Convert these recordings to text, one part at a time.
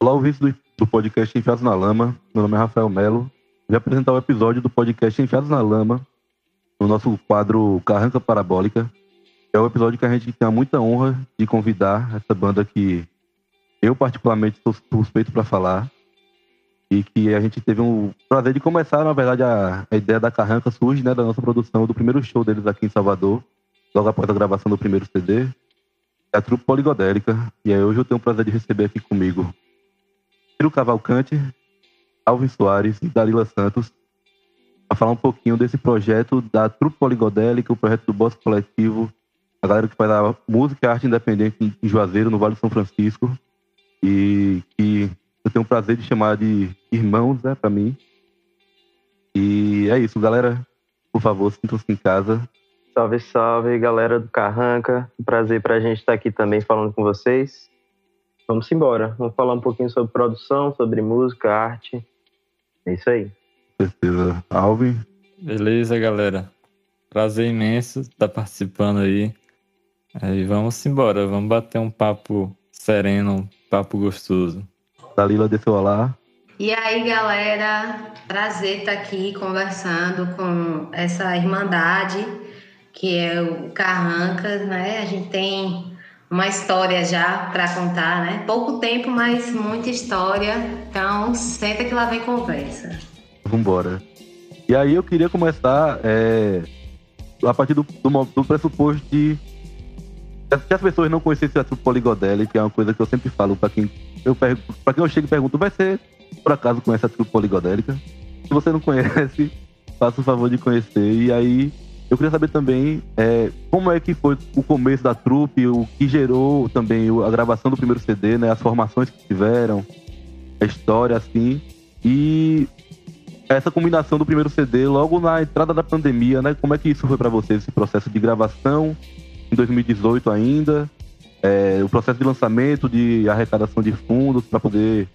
Olá, ouvintes do, do podcast Enfiados na Lama. Meu nome é Rafael Melo. Vou apresentar o episódio do podcast Enfiados na Lama, no nosso quadro Carranca Parabólica. É o episódio que a gente tem a muita honra de convidar essa banda que eu, particularmente, sou suspeito para falar. E que a gente teve um prazer de começar, na verdade, a, a ideia da Carranca surge né, da nossa produção do primeiro show deles aqui em Salvador, logo após a gravação do primeiro CD. É a trupe poligodélica. E aí hoje eu tenho o prazer de receber aqui comigo Ciro Cavalcante, Alvin Soares e Dalila Santos para falar um pouquinho desse projeto da Trupe Poligodélica, o projeto do Bosque Coletivo, a galera que faz a música e arte independente em Juazeiro, no Vale do São Francisco, e que eu tenho o prazer de chamar de irmãos, né, para mim. E é isso, galera. Por favor, sintam-se em casa. Salve, salve, galera do Carranca. Um prazer pra gente estar aqui também falando com vocês. Vamos embora. Vamos falar um pouquinho sobre produção, sobre música, arte. É isso aí. Certeza. Alvin? Beleza, galera. Prazer imenso estar participando aí. Aí vamos embora. Vamos bater um papo sereno, um papo gostoso. Dalila, desse olá. E aí, galera, prazer estar aqui conversando com essa irmandade que é o Carrancas, né? A gente tem uma história já para contar, né? Pouco tempo, mas muita história. Então, senta que lá vem conversa. Vambora. E aí eu queria começar é, a partir do, do, do pressuposto de se as pessoas não conhecessem a trupe Poligodelli, que é uma coisa que eu sempre falo para quem eu para quem eu chego e pergunto, vai ser por acaso conhece a trupe Poligodélica? Se você não conhece, faça o favor de conhecer. E aí eu queria saber também é, como é que foi o começo da trupe, o que gerou também a gravação do primeiro CD, né? As formações que tiveram, a história, assim. E essa combinação do primeiro CD logo na entrada da pandemia, né? Como é que isso foi para vocês, esse processo de gravação em 2018 ainda? É, o processo de lançamento, de arrecadação de fundos para poder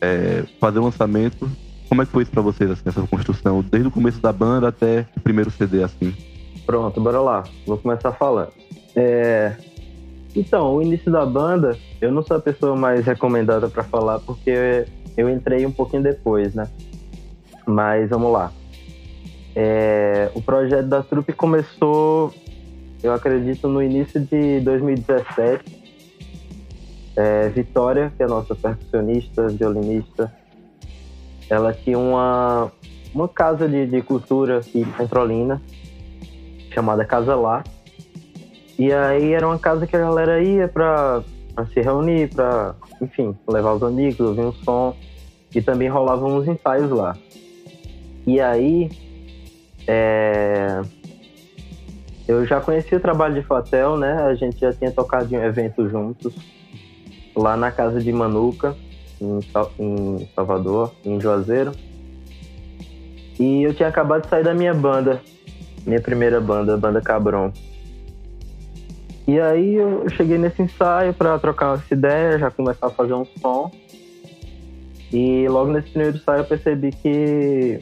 é, fazer o lançamento. Como é que foi isso para vocês, assim, essa construção, desde o começo da banda até o primeiro CD, assim? Pronto, bora lá. Vou começar falando. É... Então, o início da banda, eu não sou a pessoa mais recomendada para falar porque eu entrei um pouquinho depois, né? Mas vamos lá. É... O projeto da trupe começou, eu acredito, no início de 2017. É, Vitória, que é nossa percussionista, violinista, ela tinha uma, uma casa de, de cultura aqui em Petrolina, chamada Casa Lá. E aí era uma casa que a galera ia pra, pra se reunir, pra, enfim, levar os amigos, ouvir um som. E também rolavam uns ensaios lá. E aí, é... eu já conhecia o trabalho de Fatel, né? A gente já tinha tocado em um evento juntos, lá na casa de Manuca, em, em Salvador, em Juazeiro. E eu tinha acabado de sair da minha banda, minha primeira banda, a banda Cabron. E aí eu cheguei nesse ensaio para trocar essa ideia, já começar a fazer um som. E logo nesse primeiro ensaio eu percebi que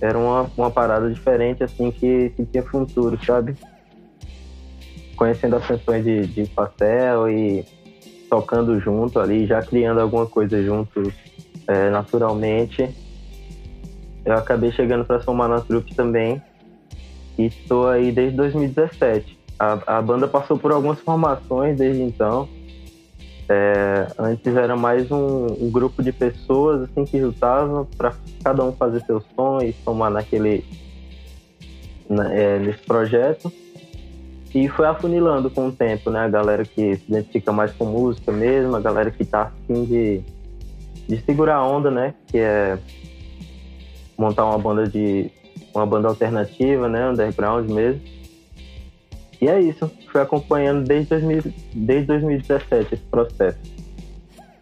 era uma, uma parada diferente, assim, que, que tinha futuro, sabe? Conhecendo as canções de, de Pastel e tocando junto ali, já criando alguma coisa junto é, naturalmente. Eu acabei chegando para somar na trupe também e estou aí desde 2017. A, a, banda passou por algumas formações desde então. É, antes era mais um, um, grupo de pessoas assim que juntavam para cada um fazer seu som e somar naquele na, é, nesse projeto. E foi afunilando com o tempo, né? A galera que se identifica mais com música mesmo, a galera que tá afim de, de segurar a onda, né? Que é montar uma banda de uma banda alternativa, né, underground mesmo. E é isso, fui acompanhando desde, 2000, desde 2017 esse processo.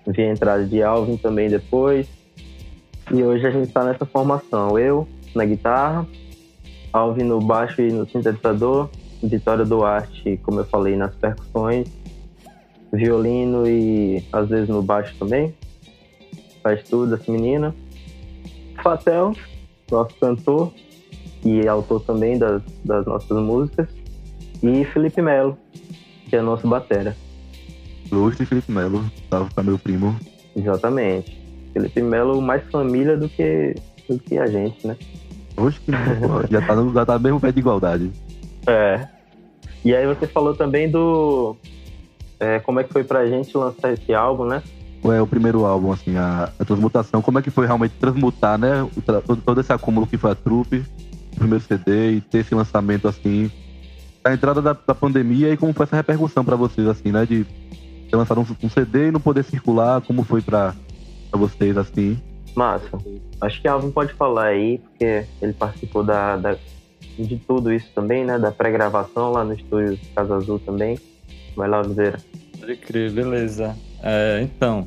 Vi a entrada de Alvin também depois. E hoje a gente está nessa formação. Eu na guitarra, Alvin no baixo e no sintetizador, Vitória Duarte, como eu falei, nas percussões, violino e às vezes no baixo também. Faz tudo essa menina. Fatel, nosso cantor, e autor também das, das nossas músicas, e Felipe Melo, que é nosso batera. Lustre Felipe Melo, salve para meu primo. Exatamente. Felipe Melo mais família do que, do que a gente, né? Oxe, já tá, no, já tá mesmo pé de igualdade. É. E aí você falou também do. É, como é que foi pra gente lançar esse álbum, né? É o primeiro álbum, assim, a, a transmutação. Como é que foi realmente transmutar, né? Todo, todo esse acúmulo que foi a trupe, o primeiro CD e ter esse lançamento, assim, a entrada da, da pandemia e como foi essa repercussão para vocês, assim, né? De ter lançado um, um, CD e não poder circular, como foi para vocês, assim? Massa. Acho que Alvin pode falar aí, porque ele participou da, da de tudo isso também, né? Da pré-gravação lá no estúdio Casa Azul também. Vai lá, Vizeira. Pode crer, beleza. É, então,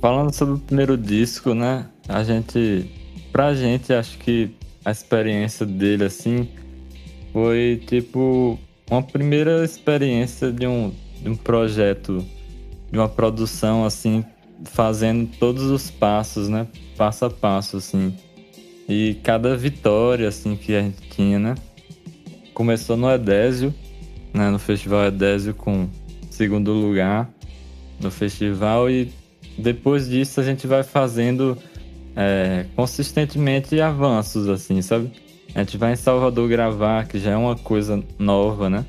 falando sobre o primeiro disco, né? A gente, pra gente, acho que a experiência dele, assim, foi tipo uma primeira experiência de um, de um projeto, de uma produção, assim, fazendo todos os passos, né? Passo a passo, assim. E cada vitória, assim, que a gente tinha, né? Começou no Edésio, né? No Festival Edésio com segundo lugar no festival e depois disso a gente vai fazendo é, consistentemente avanços, assim, sabe? A gente vai em Salvador gravar, que já é uma coisa nova, né?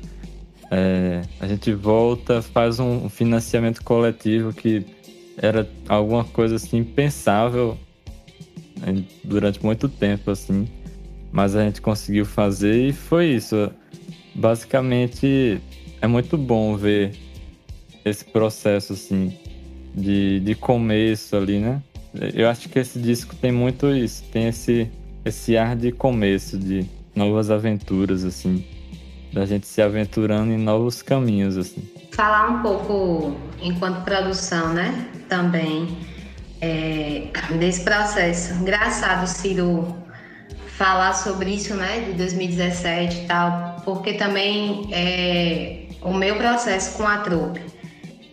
É, a gente volta, faz um financiamento coletivo que era alguma coisa assim impensável durante muito tempo, assim. Mas a gente conseguiu fazer e foi isso. Basicamente, é muito bom ver esse processo, assim, de, de começo ali, né? Eu acho que esse disco tem muito isso, tem esse, esse ar de começo, de novas aventuras, assim, da gente se aventurando em novos caminhos, assim. Falar um pouco, enquanto produção, né, também, é, desse processo. Engraçado, Ciro, falar sobre isso, né, de 2017 e tal, porque também é, o meu processo com a trupe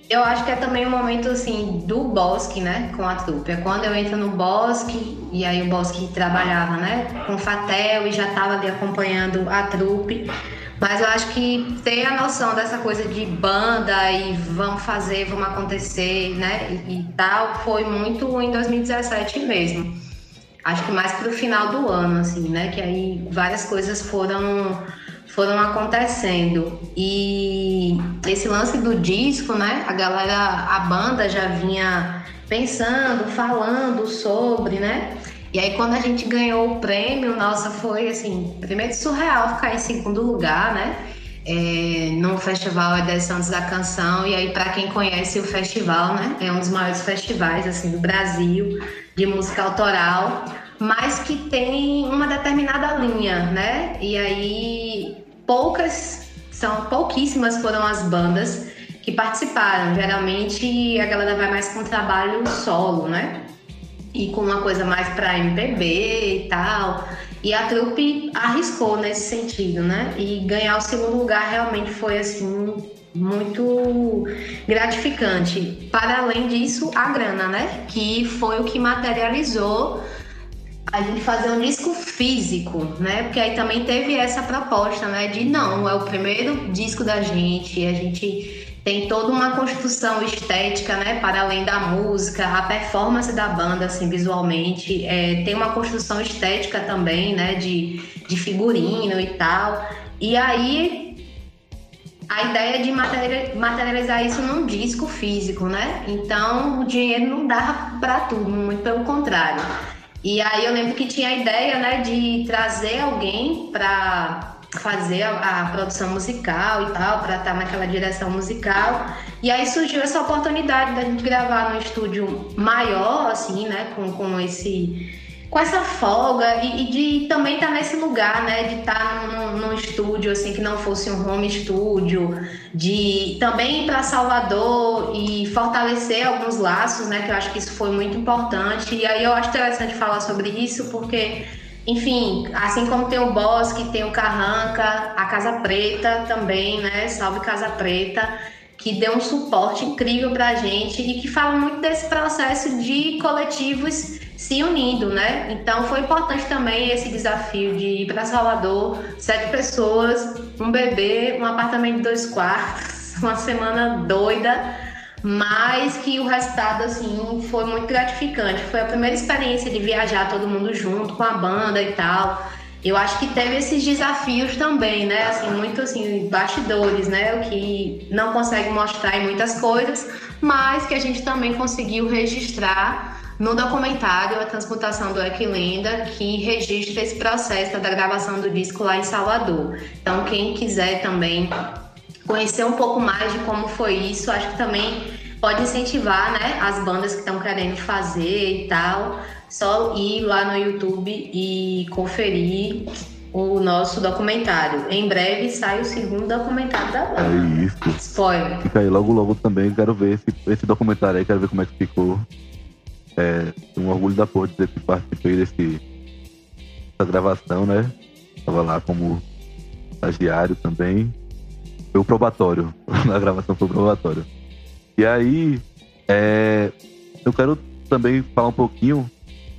eu acho que é também um momento assim do Bosque, né, com a trupe. É quando eu entro no Bosque e aí o Bosque trabalhava, né, com Fatel e já estava ali acompanhando a trupe. Mas eu acho que ter a noção dessa coisa de banda e vamos fazer, vamos acontecer, né, e, e tal, foi muito em 2017 mesmo. Acho que mais pro final do ano, assim, né, que aí várias coisas foram foram acontecendo. E esse lance do disco, né? A galera, a banda já vinha pensando, falando sobre, né? E aí quando a gente ganhou o prêmio, nossa, foi assim, primeiro surreal ficar em segundo lugar, né? É, no festival é Santos da Canção e aí para quem conhece o festival, né, é um dos maiores festivais assim do Brasil de música autoral, mas que tem uma determinada linha, né? E aí poucas, são pouquíssimas foram as bandas que participaram. Geralmente a galera vai mais com trabalho solo, né? E com uma coisa mais para MPB e tal. E a trupe arriscou nesse sentido, né? E ganhar o segundo lugar realmente foi assim muito gratificante. Para além disso, a grana, né? Que foi o que materializou a gente fazer um disco físico, né? Porque aí também teve essa proposta, né? De não, é o primeiro disco da gente, a gente tem toda uma construção estética, né? Para além da música, a performance da banda, assim, visualmente, é, tem uma construção estética também, né? De, de figurino e tal. E aí a ideia de materializar isso num disco físico, né? Então o dinheiro não dava para tudo, muito pelo contrário. E aí eu lembro que tinha a ideia, né, de trazer alguém para fazer a, a, produção musical e tal, para estar tá naquela direção musical. E aí surgiu essa oportunidade da gente gravar num estúdio maior, assim, né, com, com esse com essa folga e, e de também estar tá nesse lugar, né? De estar tá num, num, estúdio, assim, que não fosse um home studio, de também ir para Salvador e fortalecer alguns laços, né? Que eu acho que isso foi muito importante. E aí eu acho interessante falar sobre isso, porque, enfim, assim como tem o Bosque, tem o Carranca, a Casa Preta também, né? Salve Casa Preta que deu um suporte incrível para a gente e que fala muito desse processo de coletivos se unindo, né? Então foi importante também esse desafio de ir para Salvador, sete pessoas, um bebê, um apartamento de dois quartos, uma semana doida, mas que o resultado assim foi muito gratificante. Foi a primeira experiência de viajar todo mundo junto com a banda e tal. Eu acho que teve esses desafios também, né? Assim, muito assim, bastidores, né? O que não consegue mostrar em muitas coisas, mas que a gente também conseguiu registrar no documentário A Transmutação do Equilenda, que registra esse processo da gravação do disco lá em Salvador. Então, quem quiser também conhecer um pouco mais de como foi isso, acho que também pode incentivar né, as bandas que estão querendo fazer e tal. Só ir lá no YouTube e conferir o nosso documentário. Em breve sai o segundo documentário da banda. É isso. Spoiler. Fica aí logo, logo também. Quero ver esse, esse documentário aí, quero ver como é que ficou. É um orgulho da porra de ter participei desse, dessa gravação, né? Tava lá como estagiário também. Foi o probatório. Na gravação foi o probatório. E aí, é, eu quero também falar um pouquinho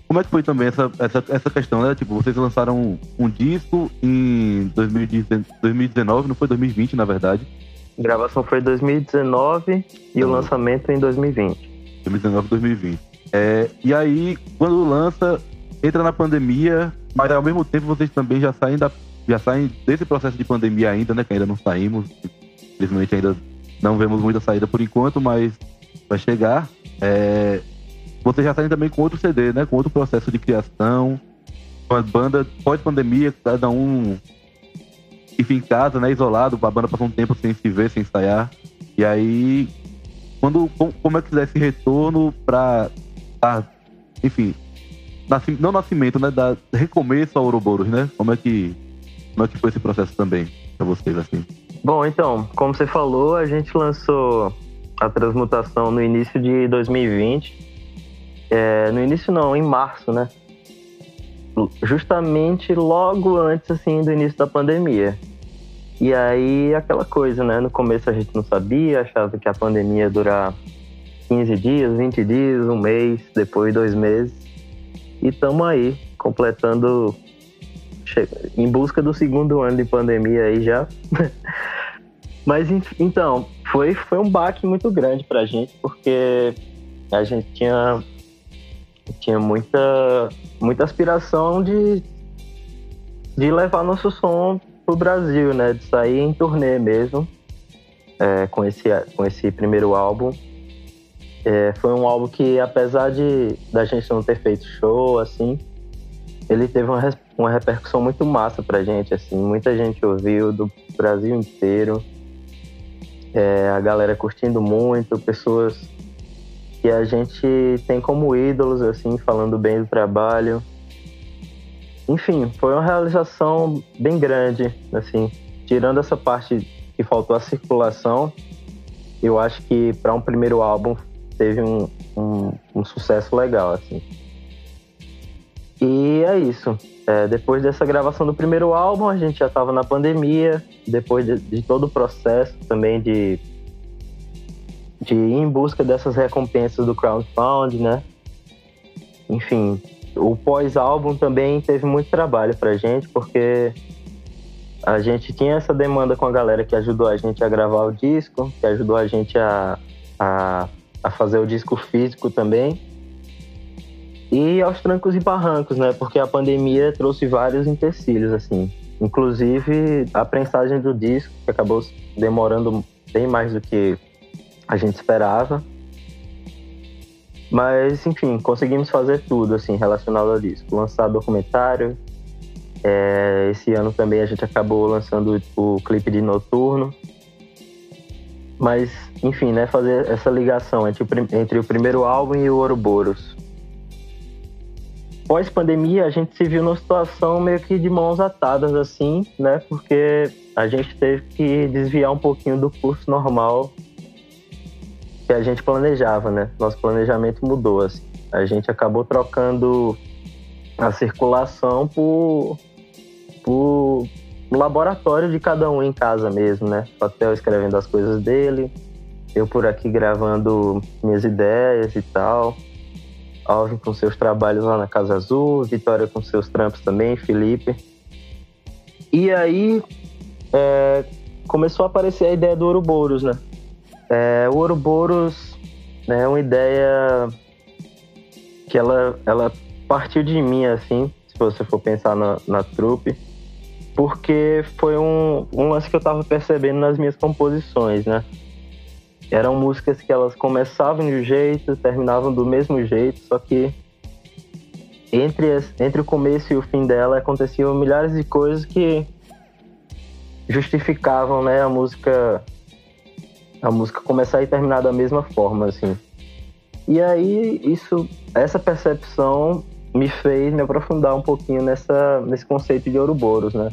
como é que foi também essa, essa, essa questão, né? Tipo, vocês lançaram um, um disco em 2019, não foi 2020, na verdade. A gravação foi em 2019 e o lançamento em 2020. 2019 2020. É, e aí, quando lança, entra na pandemia, mas ao mesmo tempo vocês também já saem, da, já saem desse processo de pandemia ainda, né? Que ainda não saímos. Infelizmente ainda não vemos muita saída por enquanto, mas vai chegar. É, você já saem também com outro CD, né? Com outro processo de criação. Com as bandas pós-pandemia, cada um enfim, em casa, né? Isolado, a banda passou um tempo sem se ver, sem ensaiar. E aí, quando, como é que esse retorno para enfim, nasci, não nascimento, né? Da recomeço ao Ouroboros, né? Como é que como é que foi esse processo também para vocês assim? Bom, então, como você falou, a gente lançou a transmutação no início de 2020. É, no início não, em março, né? Justamente logo antes assim do início da pandemia. E aí aquela coisa, né? No começo a gente não sabia, achava que a pandemia ia durar 15 dias, 20 dias, um mês, depois dois meses. E estamos aí, completando em busca do segundo ano de pandemia aí já. Mas então, foi, foi um baque muito grande pra gente, porque a gente tinha, tinha muita, muita aspiração de, de levar nosso som pro Brasil, né? De sair em turnê mesmo, é, com, esse, com esse primeiro álbum. É, foi um álbum que, apesar de da gente não ter feito show, assim, ele teve uma, uma repercussão muito massa pra gente, assim, muita gente ouviu do Brasil inteiro, é, a galera curtindo muito, pessoas que a gente tem como ídolos, assim, falando bem do trabalho. Enfim, foi uma realização bem grande, assim, tirando essa parte que faltou a circulação, eu acho que para um primeiro álbum teve um, um, um sucesso legal, assim. E é isso. É, depois dessa gravação do primeiro álbum, a gente já estava na pandemia. Depois de, de, todo o processo também de, de ir em busca dessas recompensas do crowdfunding, né? Enfim, o pós-álbum também teve muito trabalho pra gente, porque a gente tinha essa demanda com a galera que ajudou a gente a gravar o disco, que ajudou a gente a, a, a fazer o disco físico também e aos trancos e barrancos, né? Porque a pandemia trouxe vários empecilhos, assim. Inclusive a prensagem do disco, que acabou demorando bem mais do que a gente esperava. Mas, enfim, conseguimos fazer tudo, assim, relacionado ao disco. Lançar documentário. É, esse ano também a gente acabou lançando o clipe de Noturno. Mas, enfim, né, fazer essa ligação entre entre o primeiro álbum e o Ouroboros pós-pandemia, a gente se viu numa situação meio que de mãos atadas, assim, né? Porque a gente teve que desviar um pouquinho do curso normal que a gente planejava, né? Nosso planejamento mudou, assim. A gente acabou trocando a circulação por, por laboratório de cada um em casa mesmo, né? O Hotel escrevendo as coisas dele, eu por aqui gravando minhas ideias e tal. Alvin com seus trabalhos lá na Casa Azul, Vitória com seus trampos também, Felipe. E aí é, começou a aparecer a ideia do Ouroboros, né? É, o Ouroboros né, é uma ideia que ela, ela partiu de mim, assim, se você for pensar na, na trupe, porque foi um, um lance que eu tava percebendo nas minhas composições, né? Eram músicas que elas começavam de um jeito, terminavam do mesmo jeito, só que entre, entre o começo e o fim dela aconteciam milhares de coisas que justificavam né, a música a música começar e terminar da mesma forma assim. E aí isso essa percepção me fez me aprofundar um pouquinho nessa nesse conceito de Ouroboros né?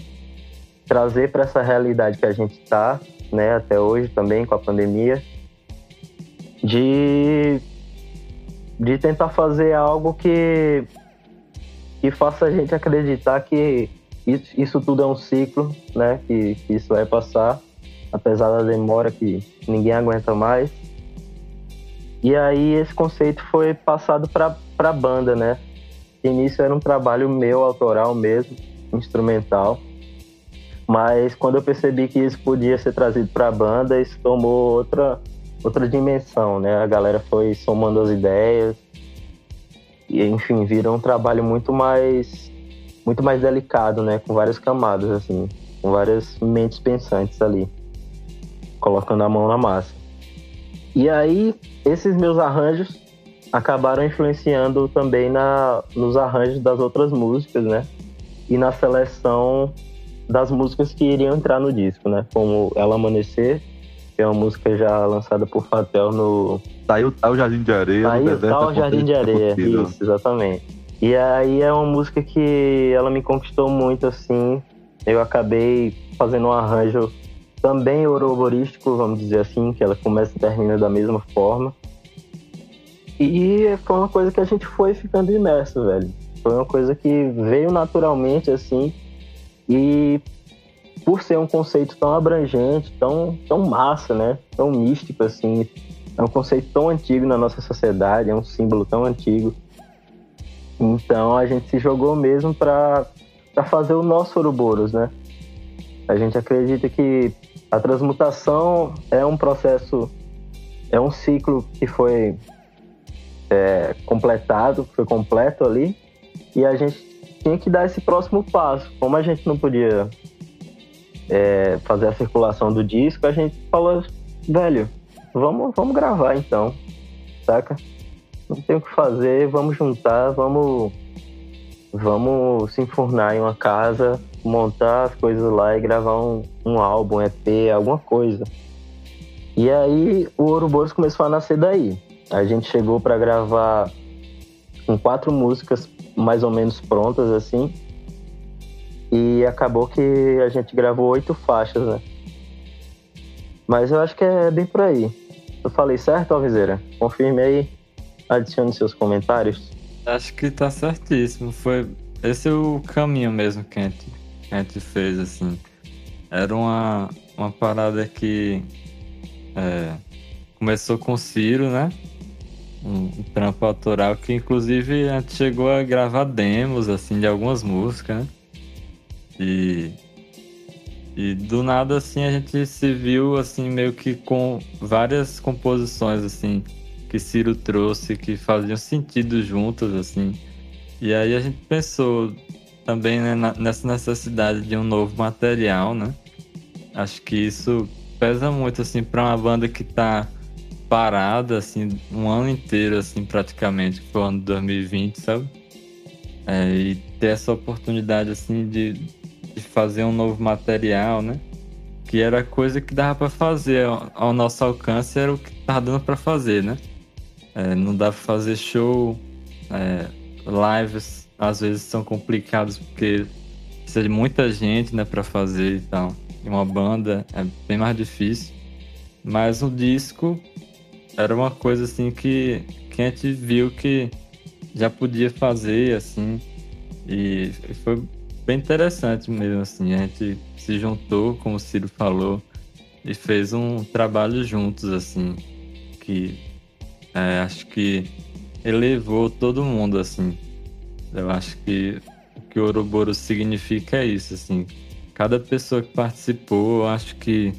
Trazer para essa realidade que a gente está né até hoje também com a pandemia de de tentar fazer algo que que faça a gente acreditar que isso, isso tudo é um ciclo, né? Que, que isso vai passar, apesar da demora que ninguém aguenta mais. E aí esse conceito foi passado para a banda, né? No início era um trabalho meu, autoral mesmo, instrumental. Mas quando eu percebi que isso podia ser trazido para a banda, isso tomou outra, outra dimensão, né? A galera foi somando as ideias. E, enfim, virou um trabalho muito mais muito mais delicado, né? Com várias camadas, assim, com várias mentes pensantes ali, colocando a mão na massa. E aí, esses meus arranjos acabaram influenciando também na, nos arranjos das outras músicas, né? E na seleção das músicas que iriam entrar no disco, né? Como Ela Amanhecer, que é uma música já lançada por Fatel no. Tá aí, tá o Jardim de Areia. Tá tá o Jardim de Areia, isso, exatamente. E aí é uma música que ela me conquistou muito, assim. Eu acabei fazendo um arranjo também ouroborístico, vamos dizer assim, que ela começa e termina da mesma forma. E foi uma coisa que a gente foi ficando imerso, velho. Foi uma coisa que veio naturalmente, assim. E por ser um conceito tão abrangente, tão, tão massa, né? Tão místico, assim. É um conceito tão antigo na nossa sociedade, é um símbolo tão antigo. Então a gente se jogou mesmo para fazer o nosso Ouroboros, né? A gente acredita que a transmutação é um processo, é um ciclo que foi é, completado, foi completo ali, e a gente tinha que dar esse próximo passo. Como a gente não podia é, fazer a circulação do disco, a gente falou, velho, vamos, vamos gravar então, saca? não tem o que fazer, vamos juntar, vamos, vamos se enfurnar em uma casa, montar as coisas lá e gravar um, um álbum, EP, alguma coisa. E aí o Ouroboros começou a nascer daí. A gente chegou para gravar com quatro músicas mais ou menos prontas assim. E acabou que a gente gravou oito faixas, né? Mas eu acho que é bem por aí. Eu falei certo, Alviseira? Confirme aí adicione seus comentários. Acho que tá certíssimo. Foi esse é o caminho mesmo que a gente, que a gente fez, assim. Era uma, uma parada que é, começou com o Ciro, né? Um, um, trampo autoral que inclusive a gente chegou a gravar demos, assim, de algumas músicas, né? E, e do nada, assim, a gente se viu, assim, meio que com várias composições, assim, que Ciro trouxe que faziam sentido juntas, assim. E aí a gente pensou também né, nessa necessidade de um novo material, né? Acho que isso pesa muito, assim, para uma banda que tá parada, assim, um ano inteiro, assim, praticamente, foi o ano de 2020, sabe? É, e ter essa oportunidade, assim, de, de fazer um novo material, né? Que era coisa que dava para fazer ao, nosso alcance, era o que tava dando para fazer, né? É, não dá pra fazer show. É, lives às vezes são complicados porque precisa de muita gente né, para fazer e tal. E uma banda é bem mais difícil. Mas o disco era uma coisa assim que, que a gente viu que já podia fazer, assim. E foi bem interessante mesmo, assim. A gente se juntou, como o Ciro falou, e fez um trabalho juntos, assim. Que é, acho que elevou todo mundo, assim. Eu acho que o que o Ouroboros significa é isso, assim. Cada pessoa que participou, eu acho que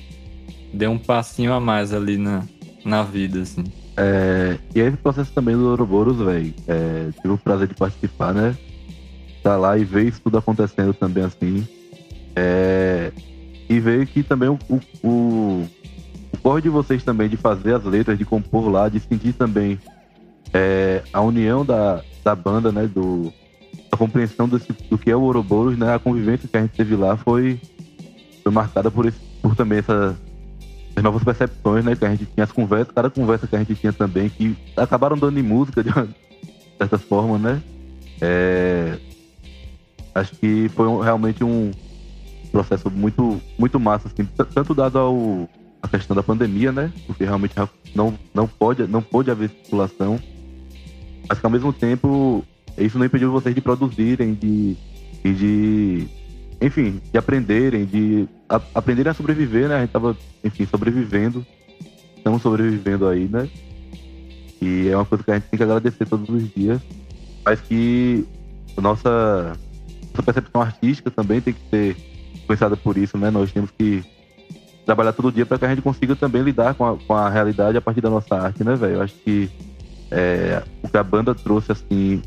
deu um passinho a mais ali na, na vida, assim. É, e esse processo também do Ouroboros, velho, é, tive o prazer de participar, né? Tá lá e ver isso tudo acontecendo também, assim. É, e ver que também o, o, o, corre de vocês também de fazer as letras, de compor lá, de sentir também é, a união da, da banda, né? Do, a compreensão desse, do que é o Ouroboros, né? A convivência que a gente teve lá foi, foi marcada por, esse, por também essa as novas percepções, né, que a gente tinha, as conversas, cada conversa que a gente tinha também, que acabaram dando em música de certa forma, né? É, acho que foi um, realmente um processo muito, muito massa, assim, tanto dado ao, a questão da pandemia, né? Porque realmente não, não, pode, não pode haver circulação, mas que ao mesmo tempo isso não impediu vocês de produzirem, de, e de enfim, de aprenderem, de a, aprenderem a sobreviver, né? A gente tava, enfim, sobrevivendo. Estamos sobrevivendo aí, né? E é uma coisa que a gente tem que agradecer todos os dias. Mas que nossa, nossa percepção artística também tem que ser pensada por isso, né? Nós temos que trabalhar todo dia para que a gente consiga também lidar com a, com a realidade a partir da nossa arte, né, velho? Eu acho que é, o que a banda trouxe, assim,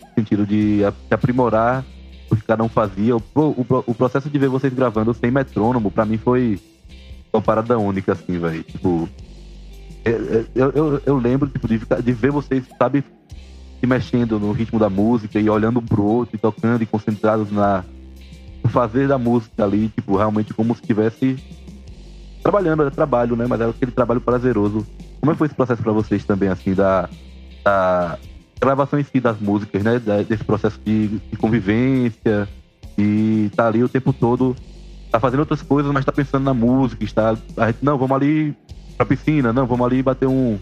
no sentido de aprimorar o que cada um fazia. O, o, o processo de ver vocês gravando sem metrônomo, pra mim foi uma parada única, assim, velho. Tipo, eu, eu, eu, lembro tipo, de, de ver vocês, sabe, se mexendo no ritmo da música e olhando pro outro e tocando e concentrados na fazer da música ali, tipo, realmente como se estivesse trabalhando, era trabalho, né? Mas era aquele trabalho prazeroso. Como é foi esse processo para vocês também, assim, da, da gravação em si das músicas, né? Desse processo de, de convivência e tá ali o tempo todo, tá fazendo outras coisas, mas tá pensando na música, está, a gente, não, vamos ali pra piscina, não, vamos ali bater um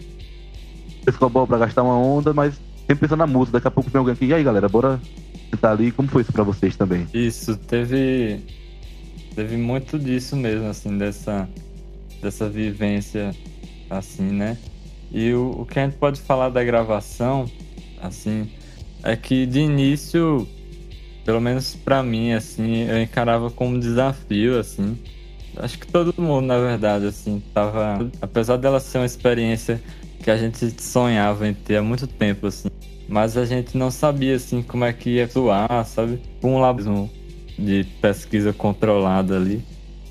escobol pra gastar uma onda, mas sempre pensando na música, daqui a pouco vem alguém aqui, e aí galera, bora sentar ali, como foi isso pra vocês também? Isso, teve, teve muito disso mesmo, assim, dessa, dessa vivência, assim, né? E o, o que a gente pode falar da gravação assim, é que de início, pelo menos para mim, assim, eu encarava como desafio, assim. Acho que todo mundo, na verdade, assim, tava. Apesar dela ser uma experiência que a gente sonhava em ter há muito tempo, assim. Mas a gente não sabia, assim, como é que ia atuar, sabe? Um labo de pesquisa controlada ali.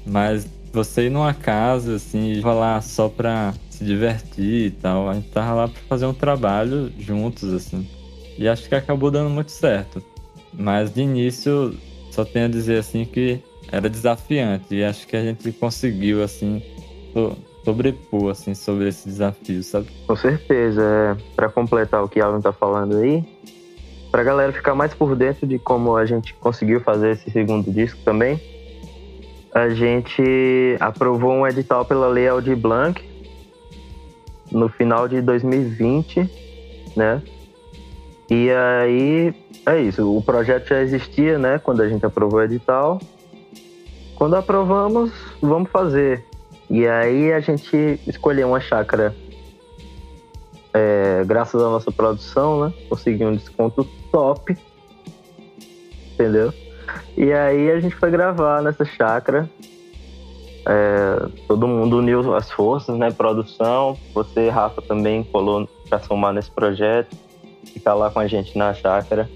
Mas você ir numa casa, assim, e lá só pra se divertir e tal. A gente tava lá pra fazer um trabalho juntos, assim. E acho que acabou dando muito certo. Mas de início, só tenho a dizer, assim, que era desafiante. E acho que a gente conseguiu, assim, sobrepor, assim, sobre esse desafio, sabe? Com certeza. É, para completar o que Alvin tá falando aí, pra galera ficar mais por dentro de como a gente conseguiu fazer esse segundo disco também, a gente aprovou um edital pela Lei Aldir Blanc no final de 2020, né? E aí é isso, o projeto já existia, né? Quando a gente aprovou o edital. Quando aprovamos, vamos fazer. E aí a gente escolheu uma chácara. É, graças à nossa produção, né? Conseguiu um desconto top. Entendeu? E aí a gente foi gravar nessa chácara. É, todo mundo uniu as forças, né? Produção. Você, Rafa, também colou para somar nesse projeto. Ficar lá com a gente na chácara.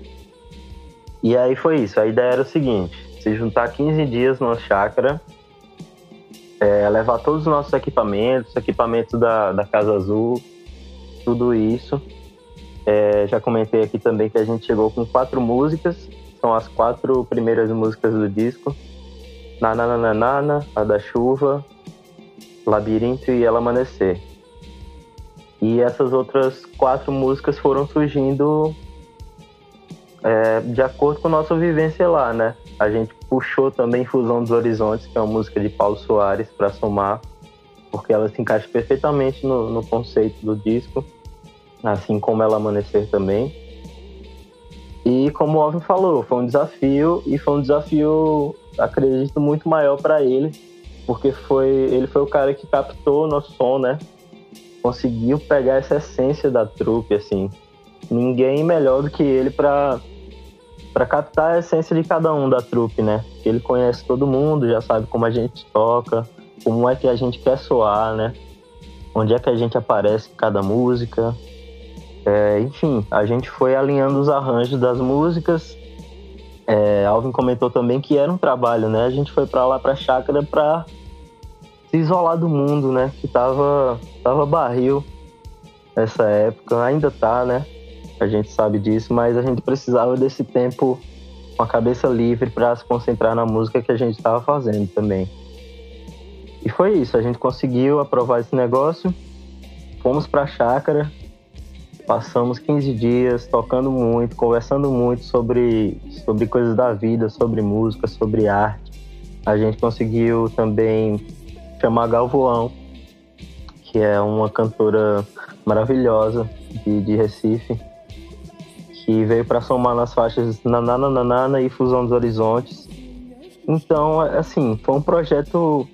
E aí foi isso. A ideia era o seguinte: se juntar 15 dias numa chácara, é, levar todos os nossos equipamentos, equipamentos da, da Casa Azul, tudo isso. É, já comentei aqui também que a gente chegou com quatro músicas, são as quatro primeiras músicas do disco. Nananana, A da Chuva, Labirinto e Ela Amanhecer. E essas outras quatro músicas foram surgindo é, de acordo com a nossa vivência lá, né? A gente puxou também Fusão dos Horizontes, que é uma música de Paulo Soares, para somar, porque ela se encaixa perfeitamente no, no conceito do disco, assim como Ela Amanhecer também. E como o Alvin falou, foi um desafio e foi um desafio, acredito, muito maior para ele, porque foi ele foi o cara que captou o nosso som, né? Conseguiu pegar essa essência da trupe, assim. Ninguém melhor do que ele para para captar a essência de cada um da trupe, né? Ele conhece todo mundo, já sabe como a gente toca, como é que a gente quer soar, né? onde é que a gente aparece em cada música. É, enfim, a gente foi alinhando os arranjos das músicas. É, Alvin comentou também que era um trabalho, né? A gente foi para lá para a chácara para se isolar do mundo, né? Que tava, tava barril nessa época, ainda tá, né? A gente sabe disso, mas a gente precisava desse tempo com a cabeça livre para se concentrar na música que a gente estava fazendo também. E foi isso, a gente conseguiu aprovar esse negócio, fomos para a chácara, passamos 15 dias tocando muito, conversando muito sobre, sobre coisas da vida, sobre música, sobre arte. A gente conseguiu também chamar Galvoão, que é uma cantora maravilhosa de, de Recife, que veio para somar nas faixas Nananana e Fusão dos Horizontes. Então, assim, foi um projeto,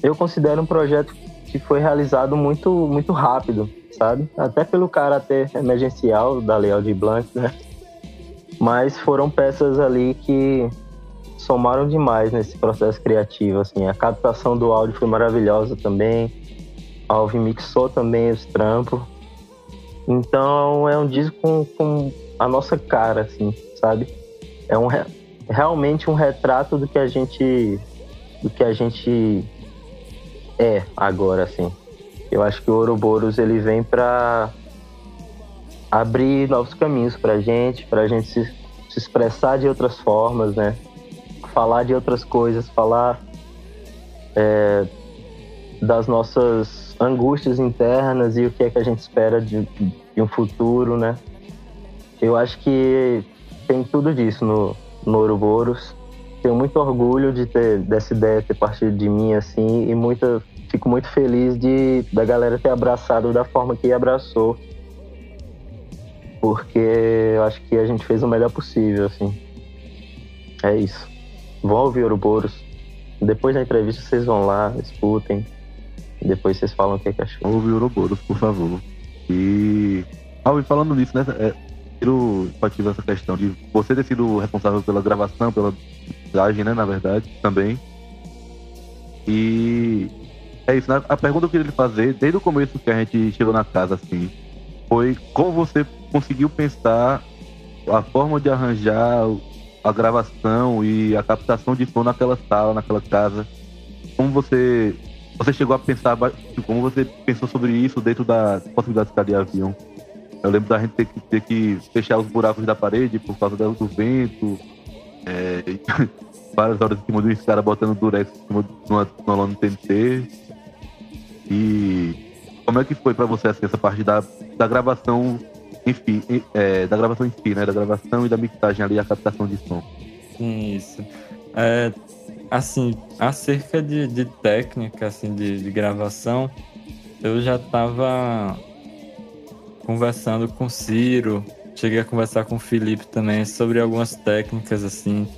eu considero um projeto que foi realizado muito, muito rápido, sabe? Até pelo caráter emergencial da Leal de Blanc, né? Mas foram peças ali que somaram demais nesse processo criativo, assim. A captação do áudio foi maravilhosa também. A Alvin mixou também os trampos. Então é um disco com, com a nossa cara, assim, sabe? É um realmente um retrato do que a gente do que a gente é agora, assim. Eu acho que o Ouroboros ele vem para abrir novos caminhos para gente, para a gente se, se expressar de outras formas, né? Falar de outras coisas, falar é, das nossas angústias internas e o que é que a gente espera de, de um futuro, né? Eu acho que tem tudo disso no, no Ouroboros. Tenho muito orgulho de ter dessa ideia ter partido de mim assim e muita fico muito feliz de da galera ter abraçado da forma que abraçou. Porque eu acho que a gente fez o melhor possível, assim. É isso. Vão ouvir Ouroboros. Depois da entrevista vocês vão lá, escutem. Depois vocês falam o que, é que achou. Ouve Ouroboros, por favor. E. Ah, e falando nisso, né? Tiro ativo essa questão de você ter sido responsável pela gravação, pela mixagem, né, na verdade, também. E é isso, né? A pergunta que eu queria fazer, desde o começo que a gente chegou na casa, assim, foi como você conseguiu pensar a forma de arranjar a gravação e a captação de som naquela sala, naquela casa. Como você você chegou a pensar, como você pensou sobre isso dentro da possibilidade de de avião? Eu lembro da gente ter que, ter que fechar os buracos da parede por causa do vento. É, várias horas em cima de um cara botando durex em cima de uma, uma lona TNT. E como é que foi para você assim, essa parte da, da gravação enfim, é, da gravação em si, né? Da gravação e da mixagem ali, a captação de som. Isso. É, assim, acerca de, de técnica, assim, de, de gravação, eu já estava conversando com Ciro, cheguei a conversar com o Felipe também sobre algumas técnicas, assim,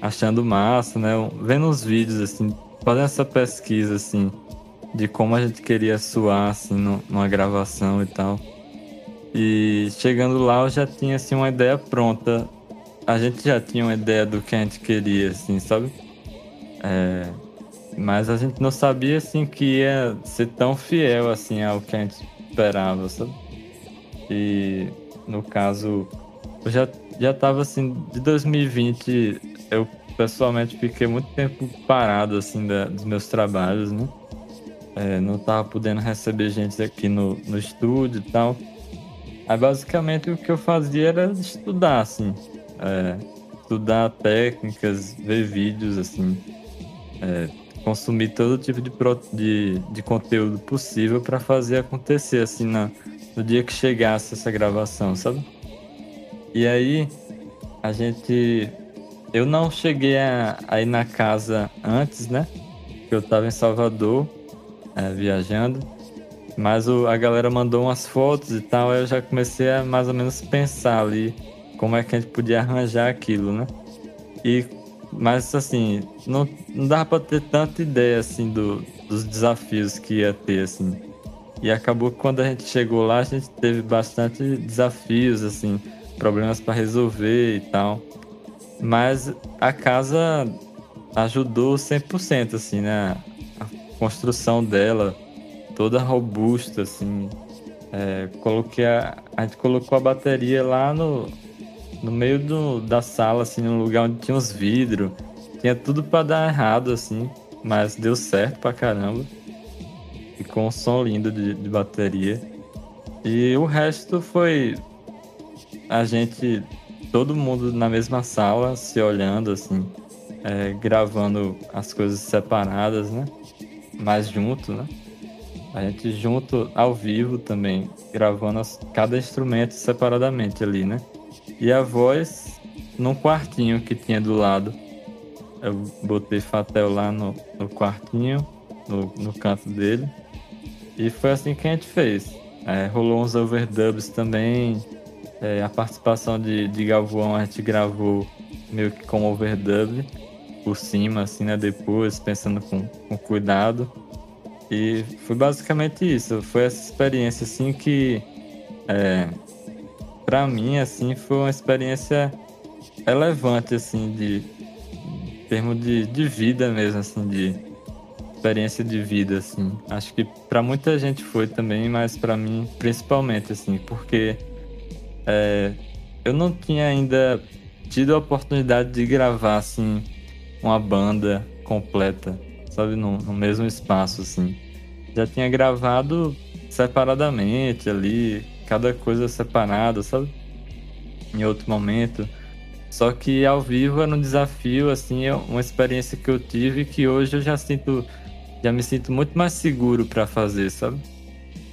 achando massa, né? Vendo os vídeos, assim, fazendo essa pesquisa, assim, de como a gente queria suar, assim, numa gravação e tal. E chegando lá eu já tinha, assim, uma ideia pronta. A gente já tinha uma ideia do que a gente queria, assim, sabe? É... Mas a gente não sabia, assim, que ia ser tão fiel, assim, ao que a gente esperava, sabe? E no caso, eu já, já tava assim, de 2020, eu pessoalmente fiquei muito tempo parado assim da, dos meus trabalhos, né? É, não tava podendo receber gente aqui no, no estúdio e tal. Aí basicamente o que eu fazia era estudar, assim. É, estudar técnicas, ver vídeos, assim. É, consumir todo tipo de, de, de conteúdo possível para fazer acontecer, assim, na, no dia que chegasse essa gravação, sabe? E aí, a gente. Eu não cheguei a, ir na casa antes, né? Eu tava em Salvador, é, viajando. Mas o, a galera mandou umas fotos e tal, aí eu já comecei a mais ou menos pensar ali como é que a gente podia arranjar aquilo, né? E, mas assim, não, não dava pra ter tanta ideia assim do, dos desafios que ia ter, assim. E acabou que quando a gente chegou lá, a gente teve bastante desafios, assim, problemas para resolver e tal. Mas a casa ajudou 100%, assim, né? A construção dela, toda robusta, assim. É, coloquei a, a gente colocou a bateria lá no, no meio do, da sala, assim, num lugar onde tinha uns vidros. Tinha tudo para dar errado, assim, mas deu certo pra caramba. Ficou um som lindo de, de bateria. E o resto foi a gente, todo mundo na mesma sala, se olhando, assim, é, gravando as coisas separadas, né? Mais junto, né? A gente junto ao vivo também, gravando as, cada instrumento separadamente ali, né? E a voz num quartinho que tinha do lado. Eu botei Fatel lá no, no quartinho, no, no canto dele. E foi assim que a gente fez. É, rolou uns overdubs também. É, a participação de, de Galvão a gente gravou meio que com overdub por cima, assim, né? Depois, pensando com, com cuidado. E foi basicamente isso. Foi essa experiência, assim, que é, para mim, assim, foi uma experiência relevante, assim, de em termos de, de vida mesmo, assim, de experiência de vida, assim. Acho que para muita gente foi também, mas para mim principalmente, assim, porque é, eu não tinha ainda tido a oportunidade de gravar, assim, uma banda completa, sabe, no, no mesmo espaço, assim. Já tinha gravado separadamente ali, cada coisa separada, sabe? Em outro momento. Só que ao vivo era um desafio, assim, é uma experiência que eu tive que hoje eu já sinto, já me sinto muito mais seguro para fazer, sabe?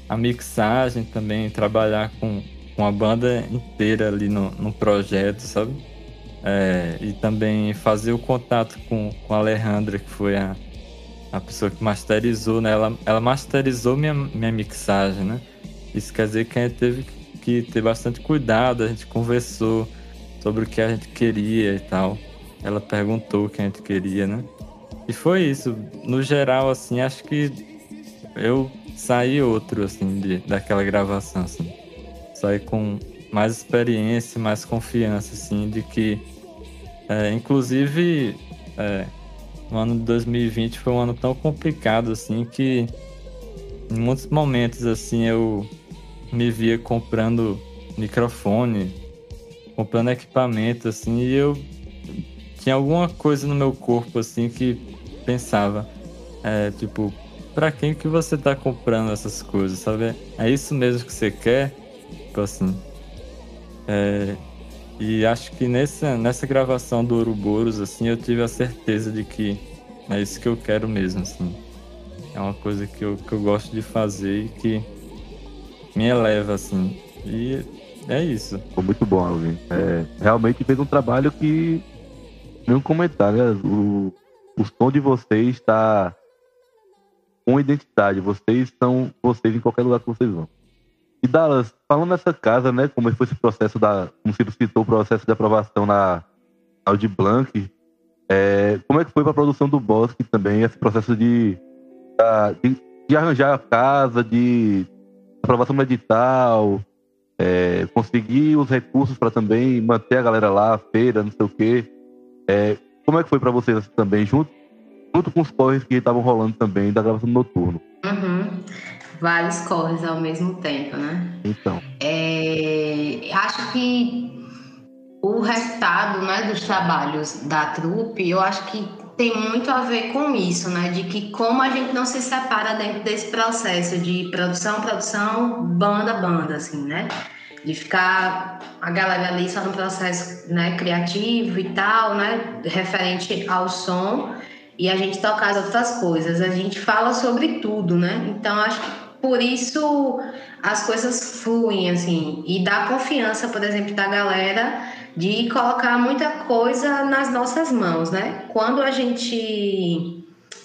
A mixagem também, trabalhar com, com a banda inteira ali no, no projeto, sabe? É, e também fazer o contato com, com a Alejandra, que foi a, a pessoa que masterizou, né? Ela, ela masterizou minha, minha mixagem, né? Isso quer dizer que a gente teve que ter bastante cuidado, a gente conversou sobre o que a gente queria e tal. Ela perguntou o que a gente queria, né? E foi isso. No geral, assim, acho que eu saí outro, assim, de, daquela gravação, assim. Saí com mais experiência, mais confiança, assim, de que, é, inclusive, é, o ano de 2020 foi um ano tão complicado, assim, que em muitos momentos, assim, eu me via comprando microfone, comprando equipamento, assim, e eu tinha alguma coisa no meu corpo, assim, que pensava, é, tipo, pra quem que você tá comprando essas coisas, sabe? É isso mesmo que você quer? Tipo assim. É, e acho que nessa, nessa gravação do Ouroboros, assim, eu tive a certeza de que é isso que eu quero mesmo, assim. É uma coisa que eu, que eu gosto de fazer e que me eleva, assim. E é isso. Foi muito bom, Alvin. É, realmente fez um trabalho que. Nenhum comentário. Né? O, o som de vocês está com identidade. Vocês são vocês em qualquer lugar que vocês vão. E Dallas, falando nessa casa, né? Como foi esse processo da. Como você citou o processo de aprovação na Audi Blanc. É, como é que foi para a produção do Bosque também, esse processo de, de, de arranjar a casa, de aprovação no edital, é, conseguir os recursos para também manter a galera lá, feira, não sei o quê. É, como é que foi para vocês também, junto, junto com os corres que estavam rolando também da gravação noturno? Uhum. Vários corres ao mesmo tempo, né? Então. É, acho que o resultado né, dos trabalhos da trupe, eu acho que tem muito a ver com isso, né? De que como a gente não se separa dentro desse processo de produção, produção, banda, banda, assim, né? De ficar a galera ali só no processo né, criativo e tal, né? Referente ao som e a gente tocar as outras coisas. A gente fala sobre tudo, né? Então acho que por isso as coisas fluem, assim, e dá confiança, por exemplo, da galera de colocar muita coisa nas nossas mãos, né? Quando a gente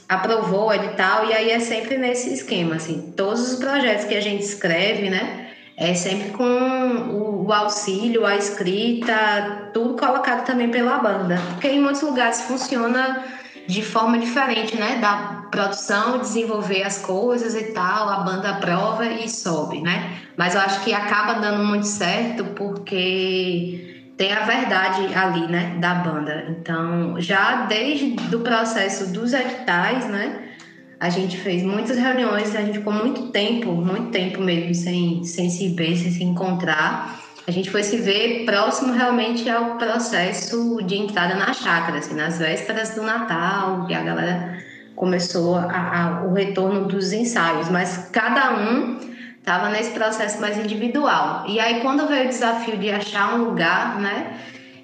aprovou o edital, e aí é sempre nesse esquema, assim, todos os projetos que a gente escreve, né? É sempre com o, o auxílio, a escrita, tudo colocado também pela banda. Porque em muitos lugares funciona de forma diferente, né? Da produção, desenvolver as coisas e tal, a banda aprova e sobe, né? Mas eu acho que acaba dando muito certo porque tem a verdade ali, né, da banda. Então, já desde o processo dos editais, né, A gente fez muitas reuniões, a gente ficou muito tempo, muito tempo mesmo, sem, sem se ver, sem se encontrar. A gente foi se ver próximo realmente ao processo de entrada na chácara, assim, nas vésperas do Natal, que a galera começou a, a, o retorno dos ensaios, mas cada um estava nesse processo mais individual. E aí, quando veio o desafio de achar um lugar, né?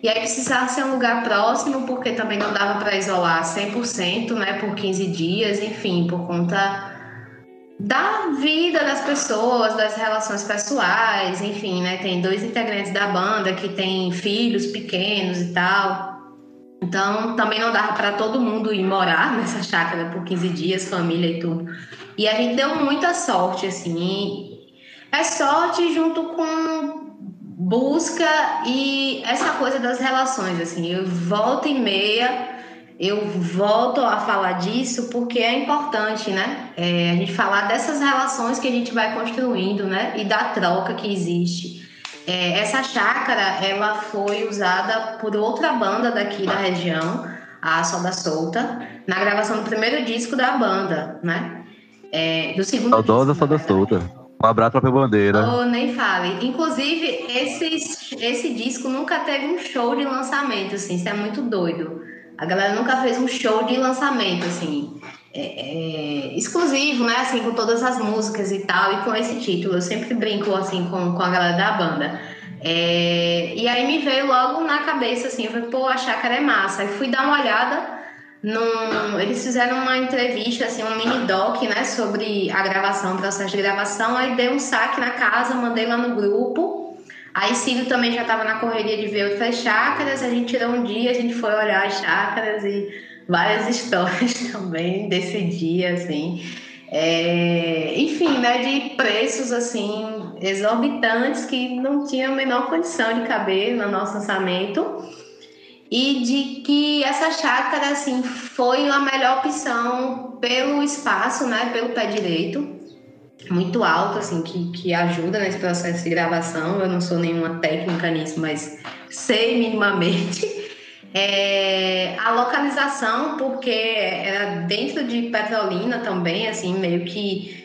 E aí precisava ser um lugar próximo, porque também não dava para isolar 100%, né, por 15 dias, enfim, por conta da vida das pessoas, das relações pessoais, enfim, né, tem dois integrantes da banda que têm filhos pequenos e tal. Então, também não dava para todo mundo ir morar nessa chácara por 15 dias, família e tudo. E a gente deu muita sorte, assim. É sorte junto com busca e essa coisa das relações, assim, eu volto e meia, eu volto a falar disso porque é importante, né? É, a gente falar dessas relações que a gente vai construindo, né? E da troca que existe. É, essa chácara, ela foi usada por outra banda daqui da região, a Soda Solta, na gravação do primeiro disco da banda, né? É, do segundo Saudosa Soda Solta. Um abraço pra bandeira. Oh, nem fale. Inclusive, esse, esse disco nunca teve um show de lançamento, assim, isso é muito doido. A galera nunca fez um show de lançamento, assim, é, é, exclusivo, né, assim, com todas as músicas e tal, e com esse título. Eu sempre brinco, assim, com, com a galera da banda. É, e aí me veio logo na cabeça, assim, eu falei, pô, a chácara é massa. Aí fui dar uma olhada num, eles fizeram uma entrevista, assim, um mini doc, né, sobre a gravação, o processo de gravação. Aí dei um saque na casa, mandei lá no grupo. Aí Cílio também já estava na correria de ver outras chácaras. A gente tirou um dia, a gente foi olhar as chácaras e várias histórias também desse dia, assim. É, enfim, né, de preços assim exorbitantes que não tinham a menor condição de caber no nosso orçamento e de que essa chácara assim foi a melhor opção pelo espaço, né, pelo pé direito, muito alto assim que, que ajuda nesse processo de gravação. Eu não sou nenhuma técnica nisso, mas sei minimamente. É, a localização, porque era dentro de Petrolina também, assim, meio que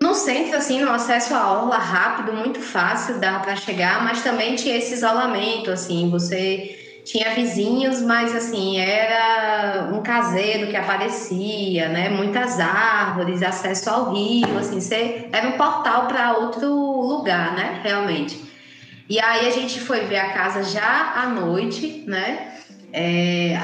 no centro, assim, no acesso à orla rápido, muito fácil, dava para chegar, mas também tinha esse isolamento, assim, você tinha vizinhos, mas assim, era um caseiro que aparecia, né? Muitas árvores, acesso ao rio, assim, você, era um portal para outro lugar, né? Realmente. E aí a gente foi ver a casa já à noite, né? É,